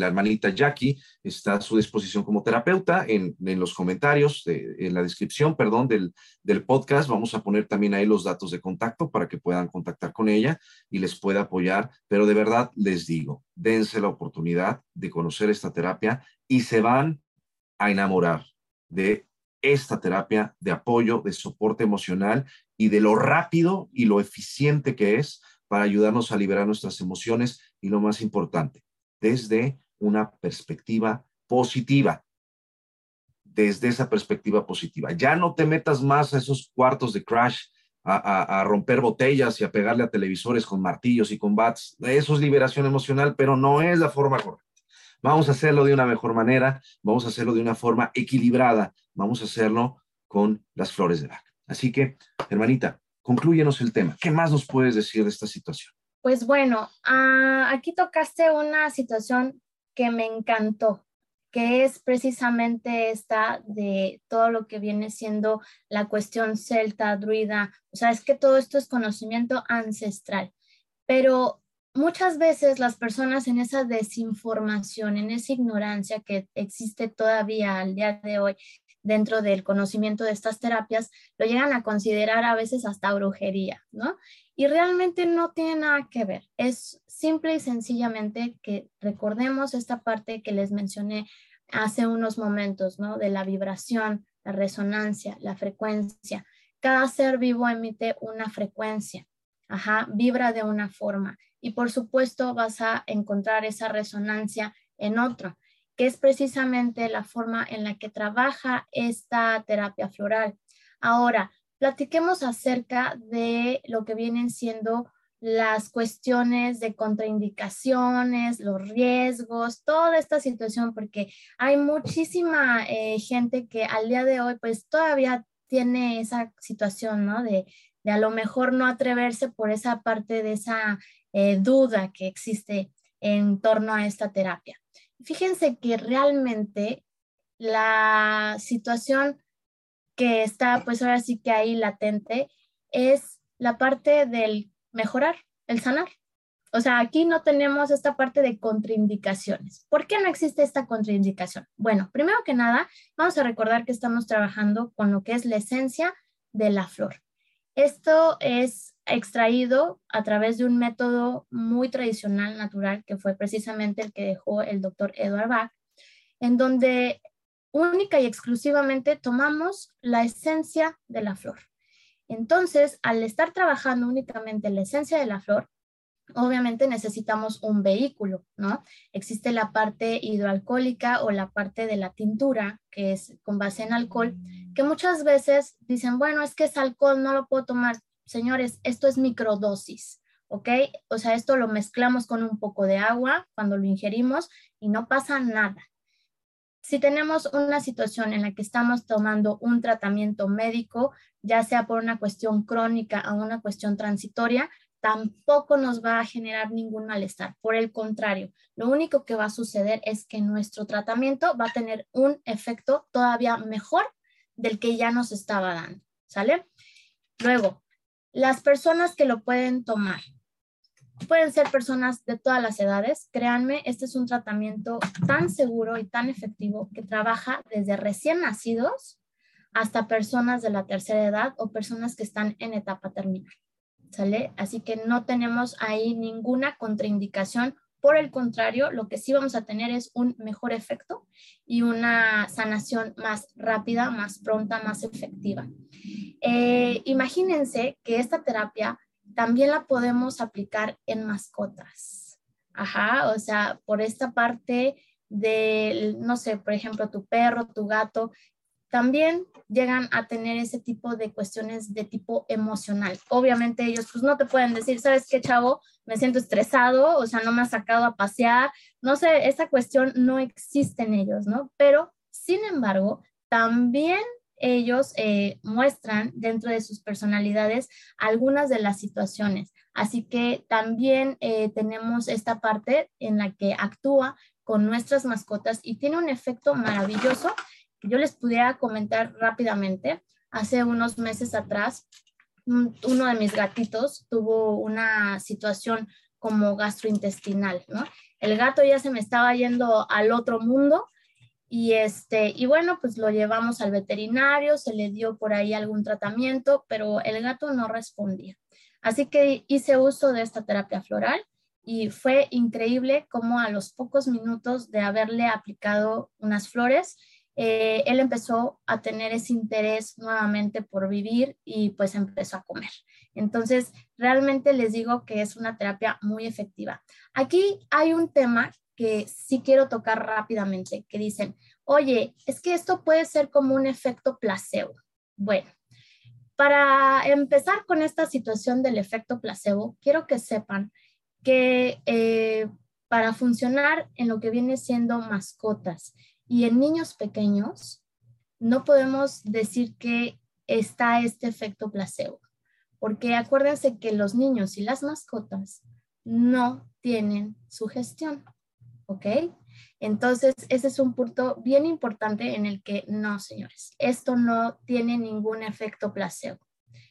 hermanita Jackie está a su disposición como terapeuta en, los comentarios, en la descripción, perdón, del, del, podcast. Vamos a poner también ahí los datos de contacto para que puedan contactar con ella y les pueda apoyar. Pero de verdad les digo, dense la oportunidad de conocer esta terapia y se van a enamorar de esta terapia de apoyo, de soporte emocional y de lo rápido y lo eficiente que es para ayudarnos a liberar nuestras emociones y lo más importante, desde una perspectiva positiva. Desde esa perspectiva positiva. Ya no te metas más a esos cuartos de crash, a, romper botellas y a pegarle a televisores con martillos y con bats. Eso es liberación emocional, pero no es la forma correcta. Vamos a hacerlo de una mejor manera, vamos a hacerlo de una forma equilibrada, vamos a hacerlo con las flores de Bach. Así que, hermanita, concluyenos el tema. ¿Qué más nos puedes decir de esta situación? Pues bueno, ah, aquí tocaste una situación que me encantó, que es precisamente esta de todo lo que viene siendo la cuestión celta, druida. O sea, es que todo esto es conocimiento ancestral, pero muchas veces las personas en esa desinformación, en esa ignorancia que existe todavía al día de hoy, dentro del conocimiento de estas terapias, lo llegan a considerar a veces hasta brujería, ¿no? Y realmente no tiene nada que ver. Es simple y sencillamente que recordemos esta parte que les mencioné hace unos momentos, ¿no? De la vibración, la resonancia, la frecuencia. Cada ser vivo emite una frecuencia, ajá, vibra de una forma. Y por supuesto vas a encontrar esa resonancia en otro que es precisamente la forma en la que trabaja esta terapia floral. Ahora, platiquemos acerca de lo que vienen siendo las cuestiones de contraindicaciones, los riesgos, toda esta situación, porque hay muchísima eh, gente que al día de hoy pues todavía tiene esa situación, ¿no? De, de a lo mejor no atreverse por esa parte de esa eh, duda que existe en torno a esta terapia. Fíjense que realmente la situación que está pues ahora sí que ahí latente es la parte del mejorar, el sanar. O sea, aquí no tenemos esta parte de contraindicaciones. ¿Por qué no existe esta contraindicación? Bueno, primero que nada, vamos a recordar que estamos trabajando con lo que es la esencia de la flor. Esto es extraído a través de un método muy tradicional, natural, que fue precisamente el que dejó el doctor Edward Bach, en donde única y exclusivamente tomamos la esencia de la flor. Entonces, al estar trabajando únicamente la esencia de la flor, obviamente necesitamos un vehículo, ¿no? Existe la parte hidroalcohólica o la parte de la tintura, que es con base en alcohol, que muchas veces dicen, bueno, es que es alcohol, no lo puedo tomar. Señores, esto es microdosis, ¿ok? O sea, esto lo mezclamos con un poco de agua cuando lo ingerimos y no pasa nada. Si tenemos una situación en la que estamos tomando un tratamiento médico, ya sea por una cuestión crónica o una cuestión transitoria, tampoco nos va a generar ningún malestar. Por el contrario, lo único que va a suceder es que nuestro tratamiento va a tener un efecto todavía mejor del que ya nos estaba dando, ¿sale? Luego, las personas que lo pueden tomar, pueden ser personas de todas las edades. Créanme, este es un tratamiento tan seguro y tan efectivo que trabaja desde recién nacidos hasta personas de la tercera edad o personas que están en etapa terminal. ¿Sale? Así que no tenemos ahí ninguna contraindicación. Por el contrario, lo que sí vamos a tener es un mejor efecto y una sanación más rápida, más pronta, más efectiva. Eh, imagínense que esta terapia también la podemos aplicar en mascotas. Ajá, o sea, por esta parte de, no sé, por ejemplo, tu perro, tu gato, también llegan a tener ese tipo de cuestiones de tipo emocional. Obviamente ellos pues no te pueden decir, ¿sabes qué, chavo? Me siento estresado, o sea, no me ha sacado a pasear. No sé, esa cuestión no existe en ellos, ¿no? Pero, sin embargo, también ellos eh, muestran dentro de sus personalidades algunas de las situaciones. Así que también eh, tenemos esta parte en la que actúa con nuestras mascotas y tiene un efecto maravilloso que yo les pudiera comentar rápidamente. Hace unos meses atrás, uno de mis gatitos tuvo una situación como gastrointestinal, ¿no? El gato ya se me estaba yendo al otro mundo y, este, y bueno, pues lo llevamos al veterinario, se le dio por ahí algún tratamiento, pero el gato no respondía. Así que hice uso de esta terapia floral y fue increíble como a los pocos minutos de haberle aplicado unas flores, eh, él empezó a tener ese interés nuevamente por vivir y pues empezó a comer. Entonces, realmente les digo que es una terapia muy efectiva. Aquí hay un tema que sí quiero tocar rápidamente, que dicen, oye, es que esto puede ser como un efecto placebo. Bueno, para empezar con esta situación del efecto placebo, quiero que sepan que eh, para funcionar en lo que viene siendo mascotas y en niños pequeños, no podemos decir que está este efecto placebo, porque acuérdense que los niños y las mascotas no tienen sugestión. ¿Ok? Entonces, ese es un punto bien importante en el que no, señores, esto no tiene ningún efecto placebo.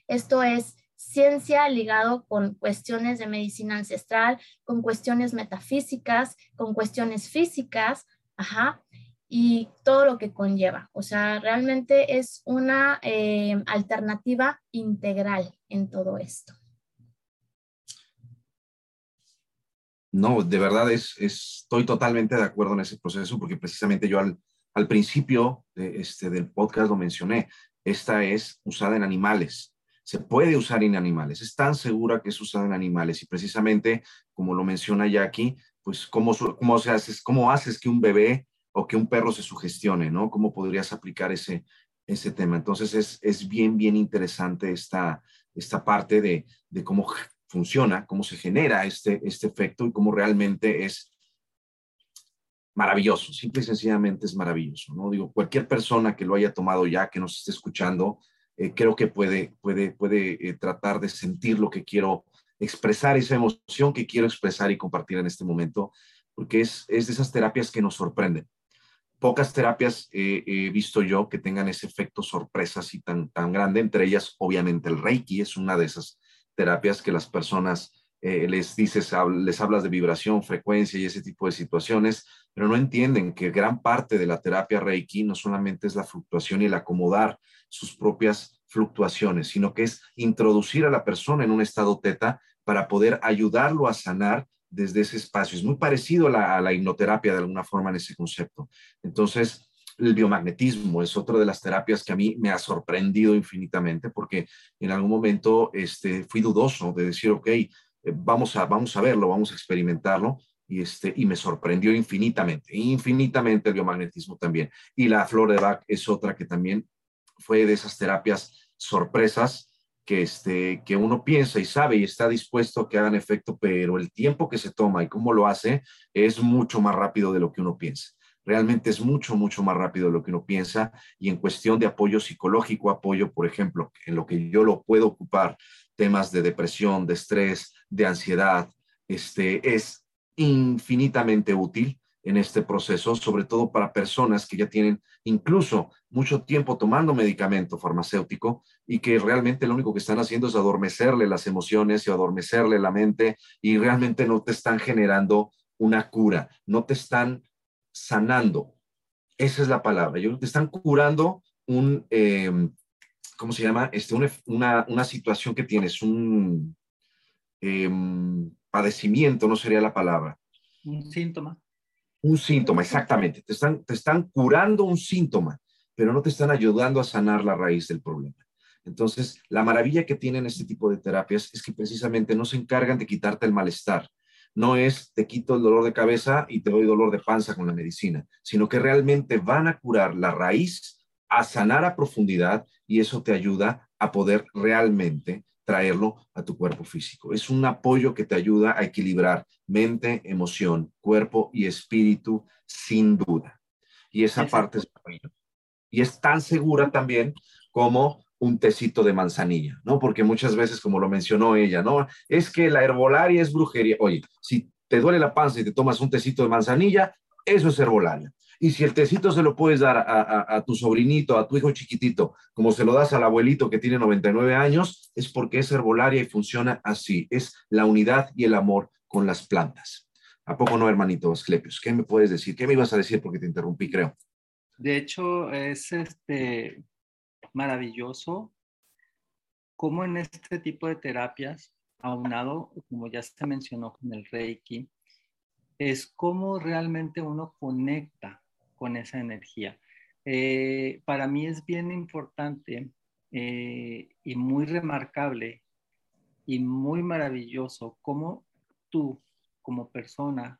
Esto es ciencia ligado con cuestiones de medicina ancestral, con cuestiones metafísicas, con cuestiones físicas, ajá, y todo lo que conlleva. O sea, realmente es una eh, alternativa integral en todo esto. No, de verdad es, estoy totalmente de acuerdo en ese proceso porque precisamente yo al, al principio este, del podcast lo mencioné. Esta es usada en animales. Se puede usar en animales. Es tan segura que es usada en animales y precisamente, como lo menciona Jackie, pues cómo, cómo, se hace, cómo haces que un bebé o que un perro se sugestione, ¿no? ¿Cómo podrías aplicar ese, ese tema? Entonces es, es bien, bien interesante esta, esta parte de, de cómo funciona, cómo se genera este, este efecto y cómo realmente es maravilloso, simple y sencillamente es maravilloso, ¿no? Digo, cualquier persona que lo haya tomado ya, que nos esté escuchando, eh, creo que puede, puede, puede eh, tratar de sentir lo que quiero expresar, esa emoción que quiero expresar y compartir en este momento, porque es, es de esas terapias que nos sorprenden. Pocas terapias he visto yo que tengan ese efecto sorpresa así tan, tan grande, entre ellas obviamente el Reiki es una de esas terapias que las personas eh, les dices, les hablas de vibración, frecuencia y ese tipo de situaciones, pero no entienden que gran parte de la terapia Reiki no solamente es la fluctuación y el acomodar sus propias fluctuaciones, sino que es introducir a la persona en un estado teta para poder ayudarlo a sanar desde ese espacio. Es muy parecido a la, a la hipnoterapia de alguna forma en ese concepto. Entonces, el biomagnetismo es otra de las terapias que a mí me ha sorprendido infinitamente porque en algún momento este, fui dudoso de decir, ok, eh, vamos a, vamos a verlo, vamos a experimentarlo. Y, este, y me sorprendió infinitamente, infinitamente el biomagnetismo también. Y la flor de Bach es otra que también fue de esas terapias sorpresas que, este, que uno piensa y sabe y está dispuesto a que hagan efecto, pero el tiempo que se toma y cómo lo hace es mucho más rápido de lo que uno piensa. Realmente es mucho, mucho más rápido de lo que uno piensa. Y en cuestión de apoyo psicológico, apoyo, por ejemplo, en lo que yo lo puedo ocupar, temas de depresión, de estrés, de ansiedad, este, es infinitamente útil en este proceso, sobre todo para personas que ya tienen incluso mucho tiempo tomando medicamento farmacéutico y que realmente lo único que están haciendo es adormecerle las emociones y adormecerle la mente y realmente no te están generando una cura, no te están sanando. Esa es la palabra. Yo te están curando un, eh, ¿cómo se llama? Este, una, una, situación que tienes, un em, padecimiento, no sería la palabra. Un síntoma. Un síntoma, exactamente. Te están, te están curando un síntoma, pero no te están ayudando a sanar la raíz del problema. Entonces, la maravilla que tienen este tipo de terapias es que precisamente no se encargan de quitarte el malestar. No es te quito el dolor de cabeza y te doy dolor de panza con la medicina, sino que realmente van a curar la raíz a sanar a profundidad y eso te ayuda a poder realmente traerlo a tu cuerpo físico. Es un apoyo que te ayuda a equilibrar mente, emoción, cuerpo y espíritu sin duda. Y esa parte es Y es tan segura también como un tecito de manzanilla, ¿no? Porque muchas veces, como lo mencionó ella, ¿no? Es que la herbolaria es brujería. Oye, si te duele la panza y te tomas un tecito de manzanilla, eso es herbolaria. Y si el tecito se lo puedes dar a, tu sobrinito, a tu hijo chiquitito, como se lo das al abuelito que tiene 99 años, es porque es herbolaria y funciona así. Es la unidad y el amor con las plantas. ¿A poco no, hermanito Asclepios? ¿Qué me puedes decir? ¿Qué me ibas a decir? Porque te interrumpí, creo. De hecho, es este maravilloso cómo en este tipo de terapias, aunado, como ya se mencionó con el Reiki, es cómo realmente uno conecta con esa energía. Eh, para mí es bien importante eh, y muy remarcable y muy maravilloso cómo tú como persona,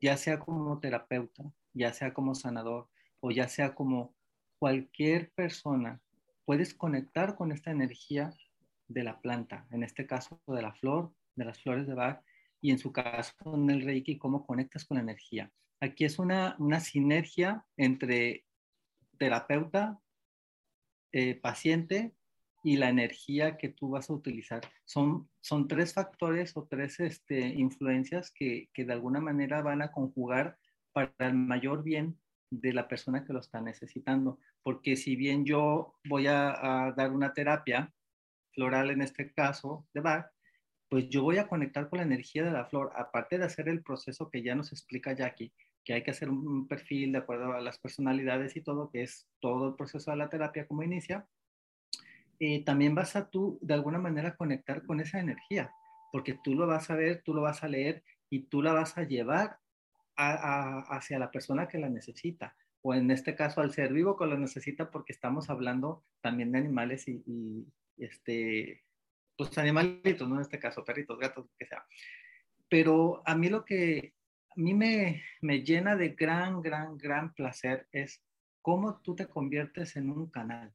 ya sea como terapeuta, ya sea como sanador o ya sea como cualquier persona, puedes conectar con esta energía de la planta, en este caso de la flor, de las flores de Bach, y en su caso en el Reiki, cómo conectas con la energía. Aquí es una, una sinergia entre terapeuta, eh, paciente y la energía que tú vas a utilizar. Son, son tres factores o tres este, influencias que, que de alguna manera van a conjugar para el mayor bien de la persona que lo está necesitando. Porque si bien yo voy a, dar una terapia floral en este caso de Bach, pues yo voy a conectar con la energía de la flor, aparte de hacer el proceso que ya nos explica Jackie, que hay que hacer un perfil de acuerdo a las personalidades y todo, que es todo el proceso de la terapia como inicia, eh, también vas a tú de alguna manera conectar con esa energía, porque tú lo vas a ver, tú lo vas a leer y tú la vas a llevar hacia la persona que la necesita, o en este caso al ser vivo que lo necesita porque estamos hablando también de animales y, y este, pues animalitos, ¿no? En este caso, perritos, gatos, lo que sea. Pero a mí lo que a mí me, me llena de gran, gran, gran placer es cómo tú te conviertes en un canal.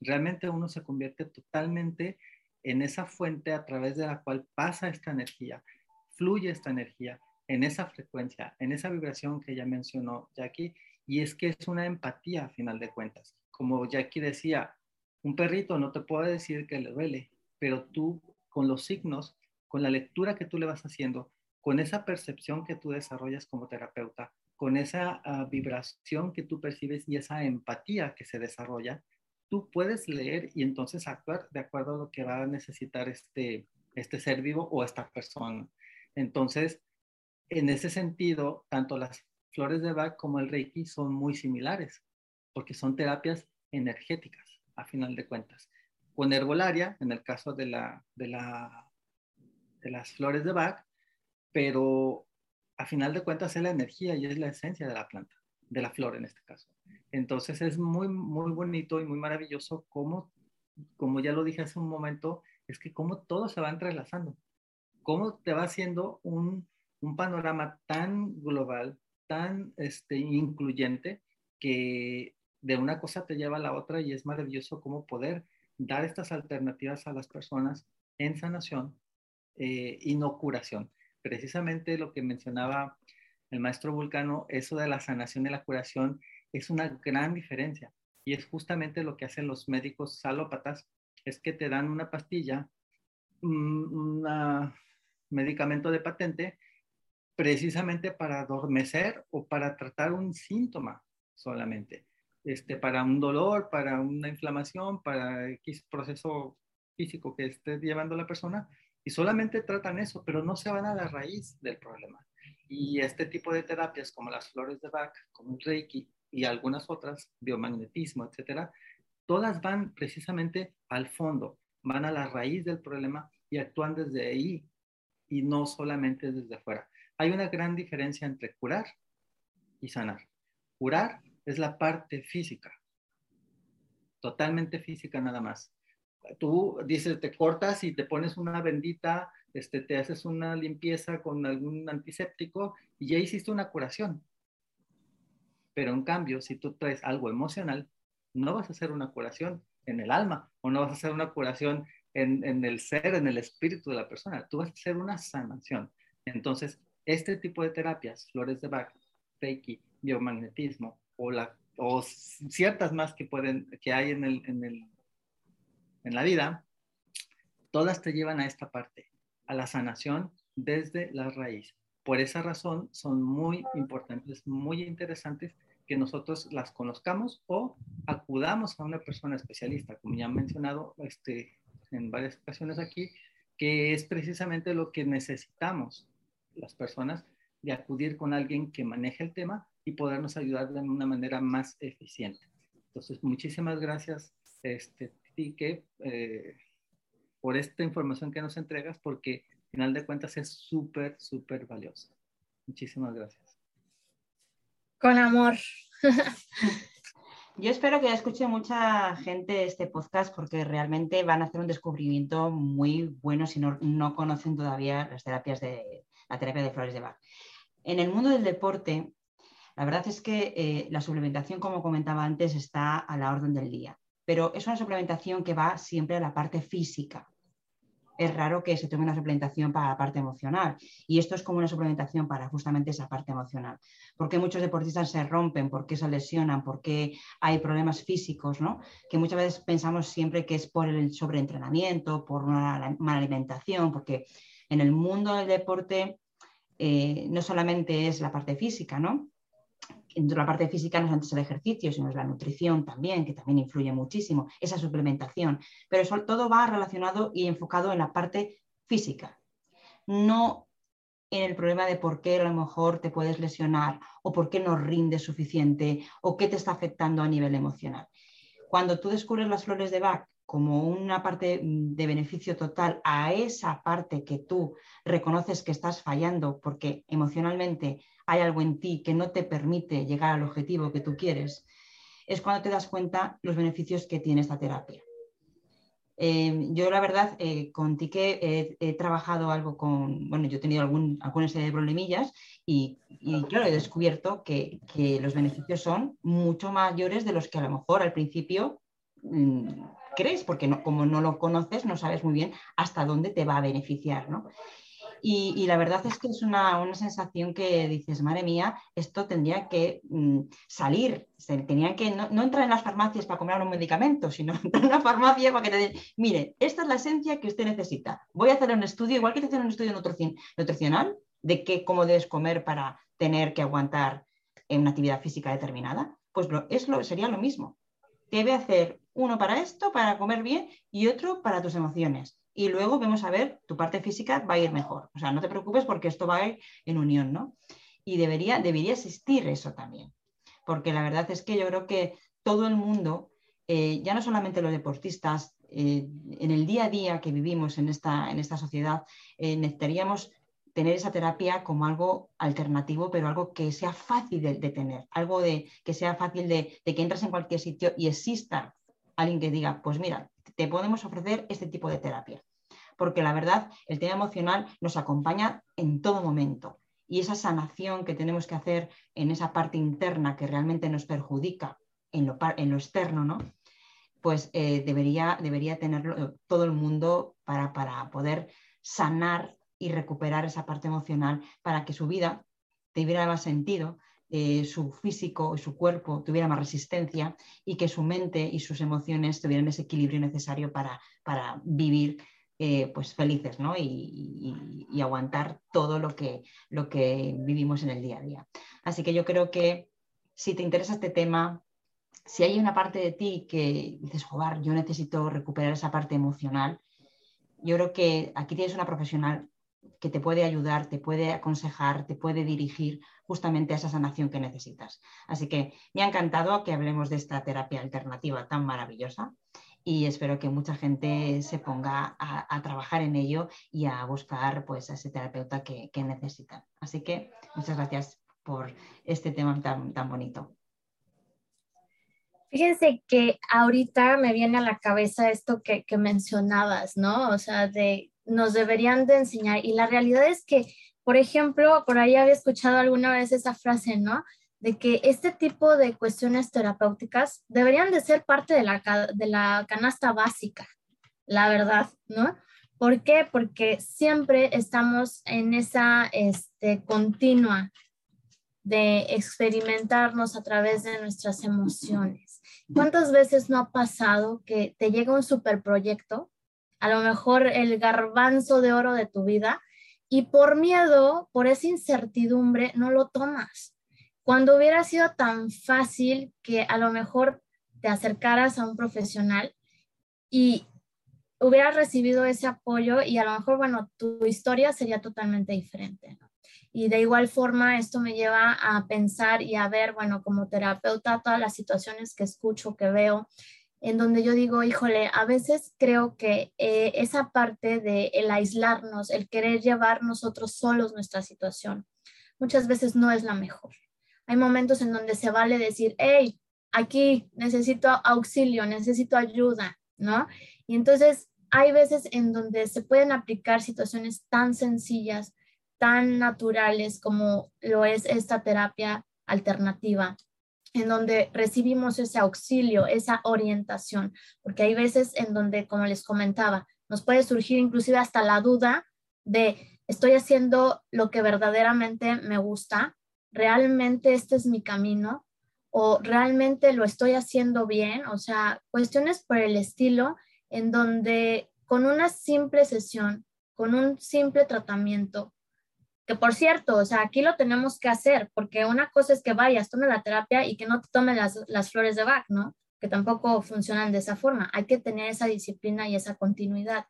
Realmente uno se convierte totalmente en esa fuente a través de la cual pasa esta energía, fluye esta energía, en esa frecuencia, en esa vibración que ya mencionó Jackie, y es que es una empatía a final de cuentas. Como Jackie decía, un perrito no te puede decir que le duele, pero tú con los signos, con la lectura que tú le vas haciendo, con esa percepción que tú desarrollas como terapeuta, con esa ah, vibración que tú percibes y esa empatía que se desarrolla, tú puedes leer y entonces actuar de acuerdo a lo que va a necesitar este, este ser vivo o esta persona. Entonces, en ese sentido, tanto las flores de Bach como el Reiki son muy similares, porque son terapias energéticas, a final de cuentas. Con herbolaria, en el caso de, la, de, la, de las flores de Bach, pero a final de cuentas es la energía y es la esencia de la planta, de la flor en este caso. Entonces es muy, muy bonito y muy maravilloso cómo, como ya lo dije hace un momento, es que cómo todo se va entrelazando, cómo te va haciendo un, un panorama tan global, tan este, incluyente, que de una cosa te lleva a la otra y es maravilloso cómo poder dar estas alternativas a las personas en sanación eh, y no curación. Precisamente lo que mencionaba el maestro Vulcano, eso de la sanación y la curación es una gran diferencia y es justamente lo que hacen los médicos salópatas, es que te dan una pastilla, un medicamento de patente precisamente para adormecer o para tratar un síntoma solamente, este, para un dolor, para una inflamación, para X proceso físico que esté llevando la persona, y solamente tratan eso, pero no se van a la raíz del problema. Y este tipo de terapias como las flores de Bach, como el Reiki y algunas otras, biomagnetismo, etcétera, todas van precisamente al fondo, van a la raíz del problema y actúan desde ahí y no solamente desde afuera. Hay una gran diferencia entre curar y sanar. Curar es la parte física, totalmente física nada más. Tú dices, te cortas y te pones una bendita, este, te haces una limpieza con algún antiséptico y ya hiciste una curación. Pero en cambio, si tú traes algo emocional, no vas a hacer una curación en el alma o no vas a hacer una curación en, en el ser, en el espíritu de la persona. Tú vas a hacer una sanación. Entonces, este tipo de terapias, flores de Bach, Reiki, biomagnetismo o, la, o ciertas más que, pueden, que hay en, el, en, el, en la vida, todas te llevan a esta parte, a la sanación desde la raíz. Por esa razón son muy importantes, muy interesantes que nosotros las conozcamos o acudamos a una persona especialista, como ya han mencionado este, en varias ocasiones aquí, que es precisamente lo que necesitamos las personas de acudir con alguien que maneje el tema y podernos ayudar de una manera más eficiente. Entonces, muchísimas gracias, este, Tique, eh, por esta información que nos entregas, porque al final de cuentas es súper, súper valiosa. Muchísimas gracias. Con amor. Yo espero que escuche mucha gente este podcast porque realmente van a hacer un descubrimiento muy bueno si no, no conocen todavía las terapias de, la terapia de flores de Bach. En el mundo del deporte, la verdad es que eh, la suplementación, como comentaba antes, está a la orden del día, pero es una suplementación que va siempre a la parte física. Es raro que se tome una suplementación para la parte emocional y esto es como una suplementación para justamente esa parte emocional. Porque muchos deportistas se rompen, porque se lesionan, porque hay problemas físicos, ¿no? Que muchas veces pensamos siempre que es por el sobreentrenamiento, por una mala alimentación, porque en el mundo del deporte eh, no solamente es la parte física, ¿no? la parte física no es antes el ejercicio, sino es la nutrición también, que también influye muchísimo, esa suplementación. Pero eso, todo va relacionado y enfocado en la parte física, no en el problema de por qué a lo mejor te puedes lesionar o por qué no rindes suficiente o qué te está afectando a nivel emocional. Cuando tú descubres las flores de Bach como una parte mm, de beneficio total a esa parte que tú reconoces que estás fallando porque emocionalmente hay algo en ti que no te permite llegar al objetivo que tú quieres, es cuando te das cuenta los beneficios que tiene esta terapia. Em, yo la verdad, eh, con Tique he, trabajado algo con, bueno, yo he tenido algún, alguna serie de problemillas y, y claro, he descubierto que, que, los beneficios son mucho mayores de los que a lo mejor al principio mm, crees, porque no, como no lo conoces, no sabes muy bien hasta dónde te va a beneficiar, ¿no? Y, la verdad es que es una, sensación que dices, madre mía, esto tendría que mm, salir, tenía que no, entrar en las farmacias para comprar un medicamento, sino en una farmacia para que te den, mire, esta es la esencia que usted necesita. Voy a hacer un estudio, igual que te hacen un estudio nutricional, de qué, cómo debes comer para tener que aguantar en una actividad física determinada, pues lo, es lo, sería lo mismo. Debe hacer uno para esto, para comer bien, y otro para tus emociones y luego vemos a ver, tu parte física va a ir mejor. O sea, no te preocupes porque esto va a ir en unión, ¿no? Y debería, debería existir eso también, porque la verdad es que yo creo que todo el mundo, eh, ya no solamente los deportistas, eh, en el día a día que vivimos en esta, en esta sociedad, eh, necesitaríamos tener esa terapia como algo alternativo, pero algo que sea fácil de, tener, algo de, que sea fácil de, de que entres en cualquier sitio y exista alguien que diga, pues mira, te podemos ofrecer este tipo de terapia. Porque la verdad, el tema emocional nos acompaña en todo momento. Y esa sanación que tenemos que hacer en esa parte interna que realmente nos perjudica en lo, en lo externo, ¿no? Pues eh, debería, debería tenerlo todo el mundo para, para poder sanar y recuperar esa parte emocional para que su vida tuviera más sentido, eh, su físico y su cuerpo tuviera más resistencia y que su mente y sus emociones tuvieran ese equilibrio necesario para, para vivir eh, pues felices ¿no? y, aguantar todo lo que, lo que vivimos en el día a día. Así que yo creo que si te interesa este tema, si hay una parte de ti que dices, joder, yo necesito recuperar esa parte emocional, yo creo que aquí tienes una profesional que te puede ayudar, te puede aconsejar, te puede dirigir justamente a esa sanación que necesitas. Así que me ha encantado que hablemos de esta terapia alternativa tan maravillosa y espero que mucha gente se ponga a, trabajar en ello y a buscar pues, a ese terapeuta que, necesitan. Así que muchas gracias por este tema tan, tan bonito. Fíjense que ahorita me viene a la cabeza esto que, que mencionabas, ¿no? O sea, de nos deberían de enseñar. Y la realidad es que, por ejemplo, por ahí había escuchado alguna vez esa frase, ¿no? De que este tipo de cuestiones terapéuticas deberían de ser parte de la, de la canasta básica, la verdad, ¿no? ¿Por qué? Porque siempre estamos en esa este, continua de experimentarnos a través de nuestras emociones. ¿Cuántas veces no ha pasado que te llega un superproyecto a lo mejor el garbanzo de oro de tu vida y por miedo, por esa incertidumbre, no lo tomas. Cuando hubiera sido tan fácil que a lo mejor te acercaras a un profesional y hubieras recibido ese apoyo y a lo mejor, bueno, tu historia sería totalmente diferente. Y de igual forma, esto me lleva a pensar y a ver, bueno, como terapeuta, todas las situaciones que escucho, que veo, en donde yo digo, híjole, a veces creo que eh, esa parte de el aislarnos, el querer llevar nosotros solos nuestra situación, muchas veces no es la mejor. Hay momentos en donde se vale decir, hey, aquí necesito auxilio, necesito ayuda, ¿no? Y entonces hay veces en donde se pueden aplicar situaciones tan sencillas, tan naturales como lo es esta terapia alternativa, en donde recibimos ese auxilio, esa orientación, porque hay veces en donde, como les comentaba, nos puede surgir inclusive hasta la duda de, estoy haciendo lo que verdaderamente me gusta, realmente este es mi camino o realmente lo estoy haciendo bien, o sea, cuestiones por el estilo en donde con una simple sesión, con un simple tratamiento, por cierto, o sea, aquí lo tenemos que hacer, porque una cosa es que vayas, tome la terapia y que no te tomen las, flores de Bach, ¿no? Que tampoco funcionan de esa forma. Hay que tener esa disciplina y esa continuidad.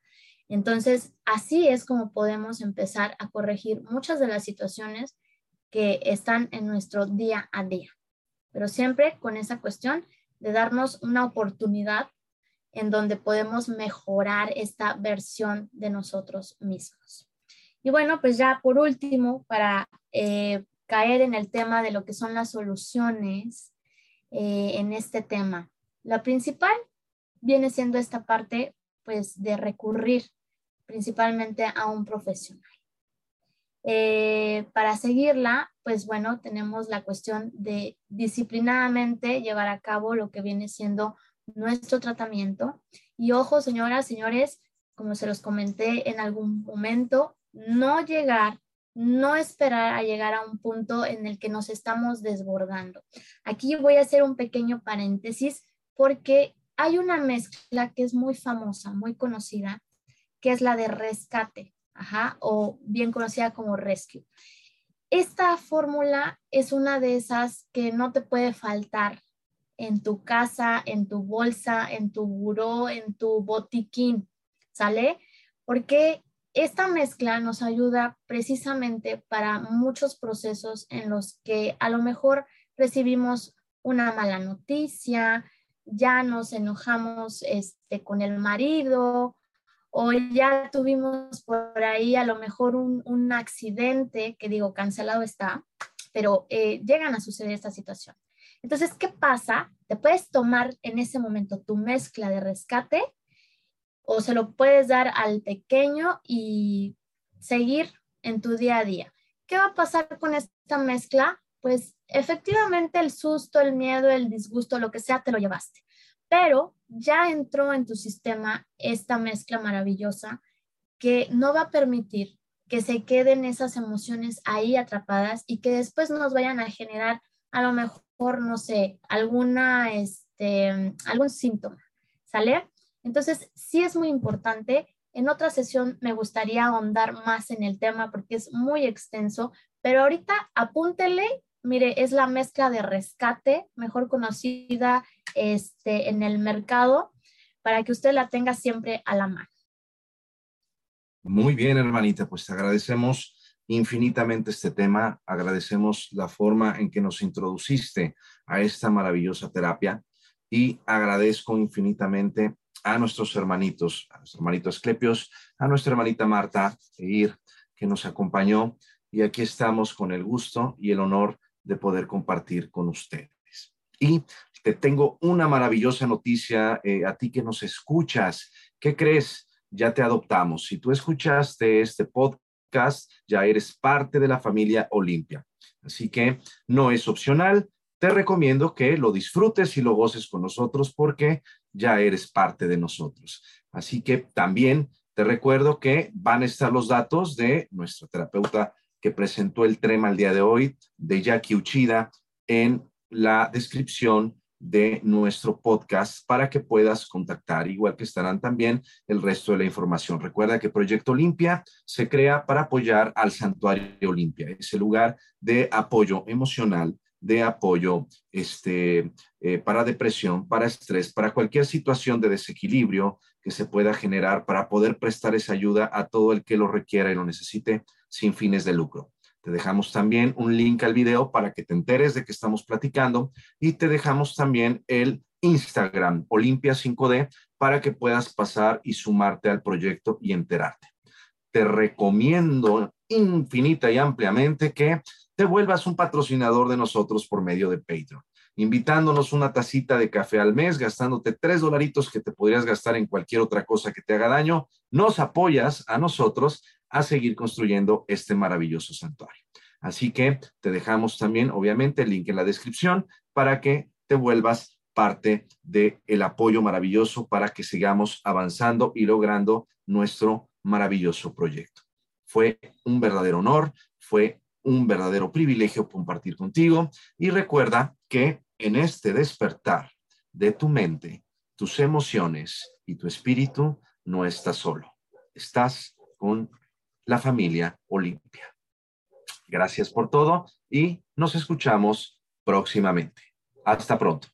Entonces, así es como podemos empezar a corregir muchas de las situaciones que están en nuestro día a día, pero siempre con esa cuestión de darnos una oportunidad en donde podemos mejorar esta versión de nosotros mismos. Y bueno, pues ya por último, para eh, caer en el tema de lo que son las soluciones eh, en este tema, la principal viene siendo esta parte, pues, de recurrir principalmente a un profesional. Eh, para seguirla, pues bueno, tenemos la cuestión de disciplinadamente llevar a cabo lo que viene siendo nuestro tratamiento. Y ojo, señoras, señores, como se los comenté en algún momento, no llegar, no esperar a llegar a un punto en el que nos estamos desbordando. Aquí voy a hacer un pequeño paréntesis porque hay una mezcla que es muy famosa, muy conocida, que es la de rescate, o bien conocida como rescue. Esta fórmula es una de esas que no te puede faltar en tu casa, en tu bolsa, en tu buró, en tu botiquín, ¿sale? Porque esta mezcla nos ayuda precisamente para muchos procesos en los que a lo mejor recibimos una mala noticia, ya nos enojamos este, con el marido o ya tuvimos por ahí a lo mejor un, accidente, que digo, cancelado está, pero eh, llegan a suceder esta situación. Entonces, ¿qué pasa? Te puedes tomar en ese momento tu mezcla de rescate o se lo puedes dar al pequeño y seguir en tu día a día. ¿Qué va a pasar con esta mezcla? Pues efectivamente el susto, el miedo, el disgusto, lo que sea, te lo llevaste. Pero ya entró en tu sistema esta mezcla maravillosa que no va a permitir que se queden esas emociones ahí atrapadas y que después nos vayan a generar a lo mejor, no sé, alguna, este, algún síntoma, ¿sale? Entonces, sí es muy importante. En otra sesión me gustaría ahondar más en el tema porque es muy extenso, pero ahorita apúntele, mire, es la mezcla de rescate, mejor conocida este, en el mercado, para que usted la tenga siempre a la mano. Muy bien, hermanita, pues agradecemos infinitamente este tema, agradecemos la forma en que nos introduciste a esta maravillosa terapia y agradezco infinitamente a nuestros hermanitos, a nuestro hermanito Esclepios, a nuestra hermanita Marta Eir, que nos acompañó. Y aquí estamos con el gusto y el honor de poder compartir con ustedes. Y te tengo una maravillosa noticia eh, a ti que nos escuchas. ¿Qué crees? Ya te adoptamos. Si tú escuchaste este podcast, ya eres parte de la familia Olimpia. Así que no es opcional, te recomiendo que lo disfrutes y lo goces con nosotros porque ya eres parte de nosotros. Así que también te recuerdo que van a estar los datos de nuestra terapeuta que presentó el tema el día de hoy, de Jackie Uchida, en la descripción de nuestro podcast para que puedas contactar, igual que estarán también el resto de la información. Recuerda que Proyecto Olimpia se crea para apoyar al Santuario Olimpia, ese lugar de apoyo emocional de apoyo este, eh, para depresión, para estrés, para cualquier situación de desequilibrio que se pueda generar para poder prestar esa ayuda a todo el que lo requiera y lo necesite sin fines de lucro. Te dejamos también un link al video para que te enteres de que estamos platicando y te dejamos también el Instagram Olimpia 5D para que puedas pasar y sumarte al proyecto y enterarte. Te recomiendo infinita y ampliamente que te vuelvas un patrocinador de nosotros por medio de Patreon, invitándonos una tacita de café al mes, gastándote tres dolaritos que te podrías gastar en cualquier otra cosa que te haga daño, nos apoyas a nosotros a seguir construyendo este maravilloso santuario. Así que te dejamos también, obviamente, el link en la descripción para que te vuelvas parte del el apoyo maravilloso para que sigamos avanzando y logrando nuestro maravilloso proyecto. Fue un verdadero honor, fue un verdadero privilegio compartir contigo y recuerda que en este despertar de tu mente, tus emociones y tu espíritu no estás solo, estás con la familia Olimpia. Gracias por todo y nos escuchamos próximamente. Hasta pronto.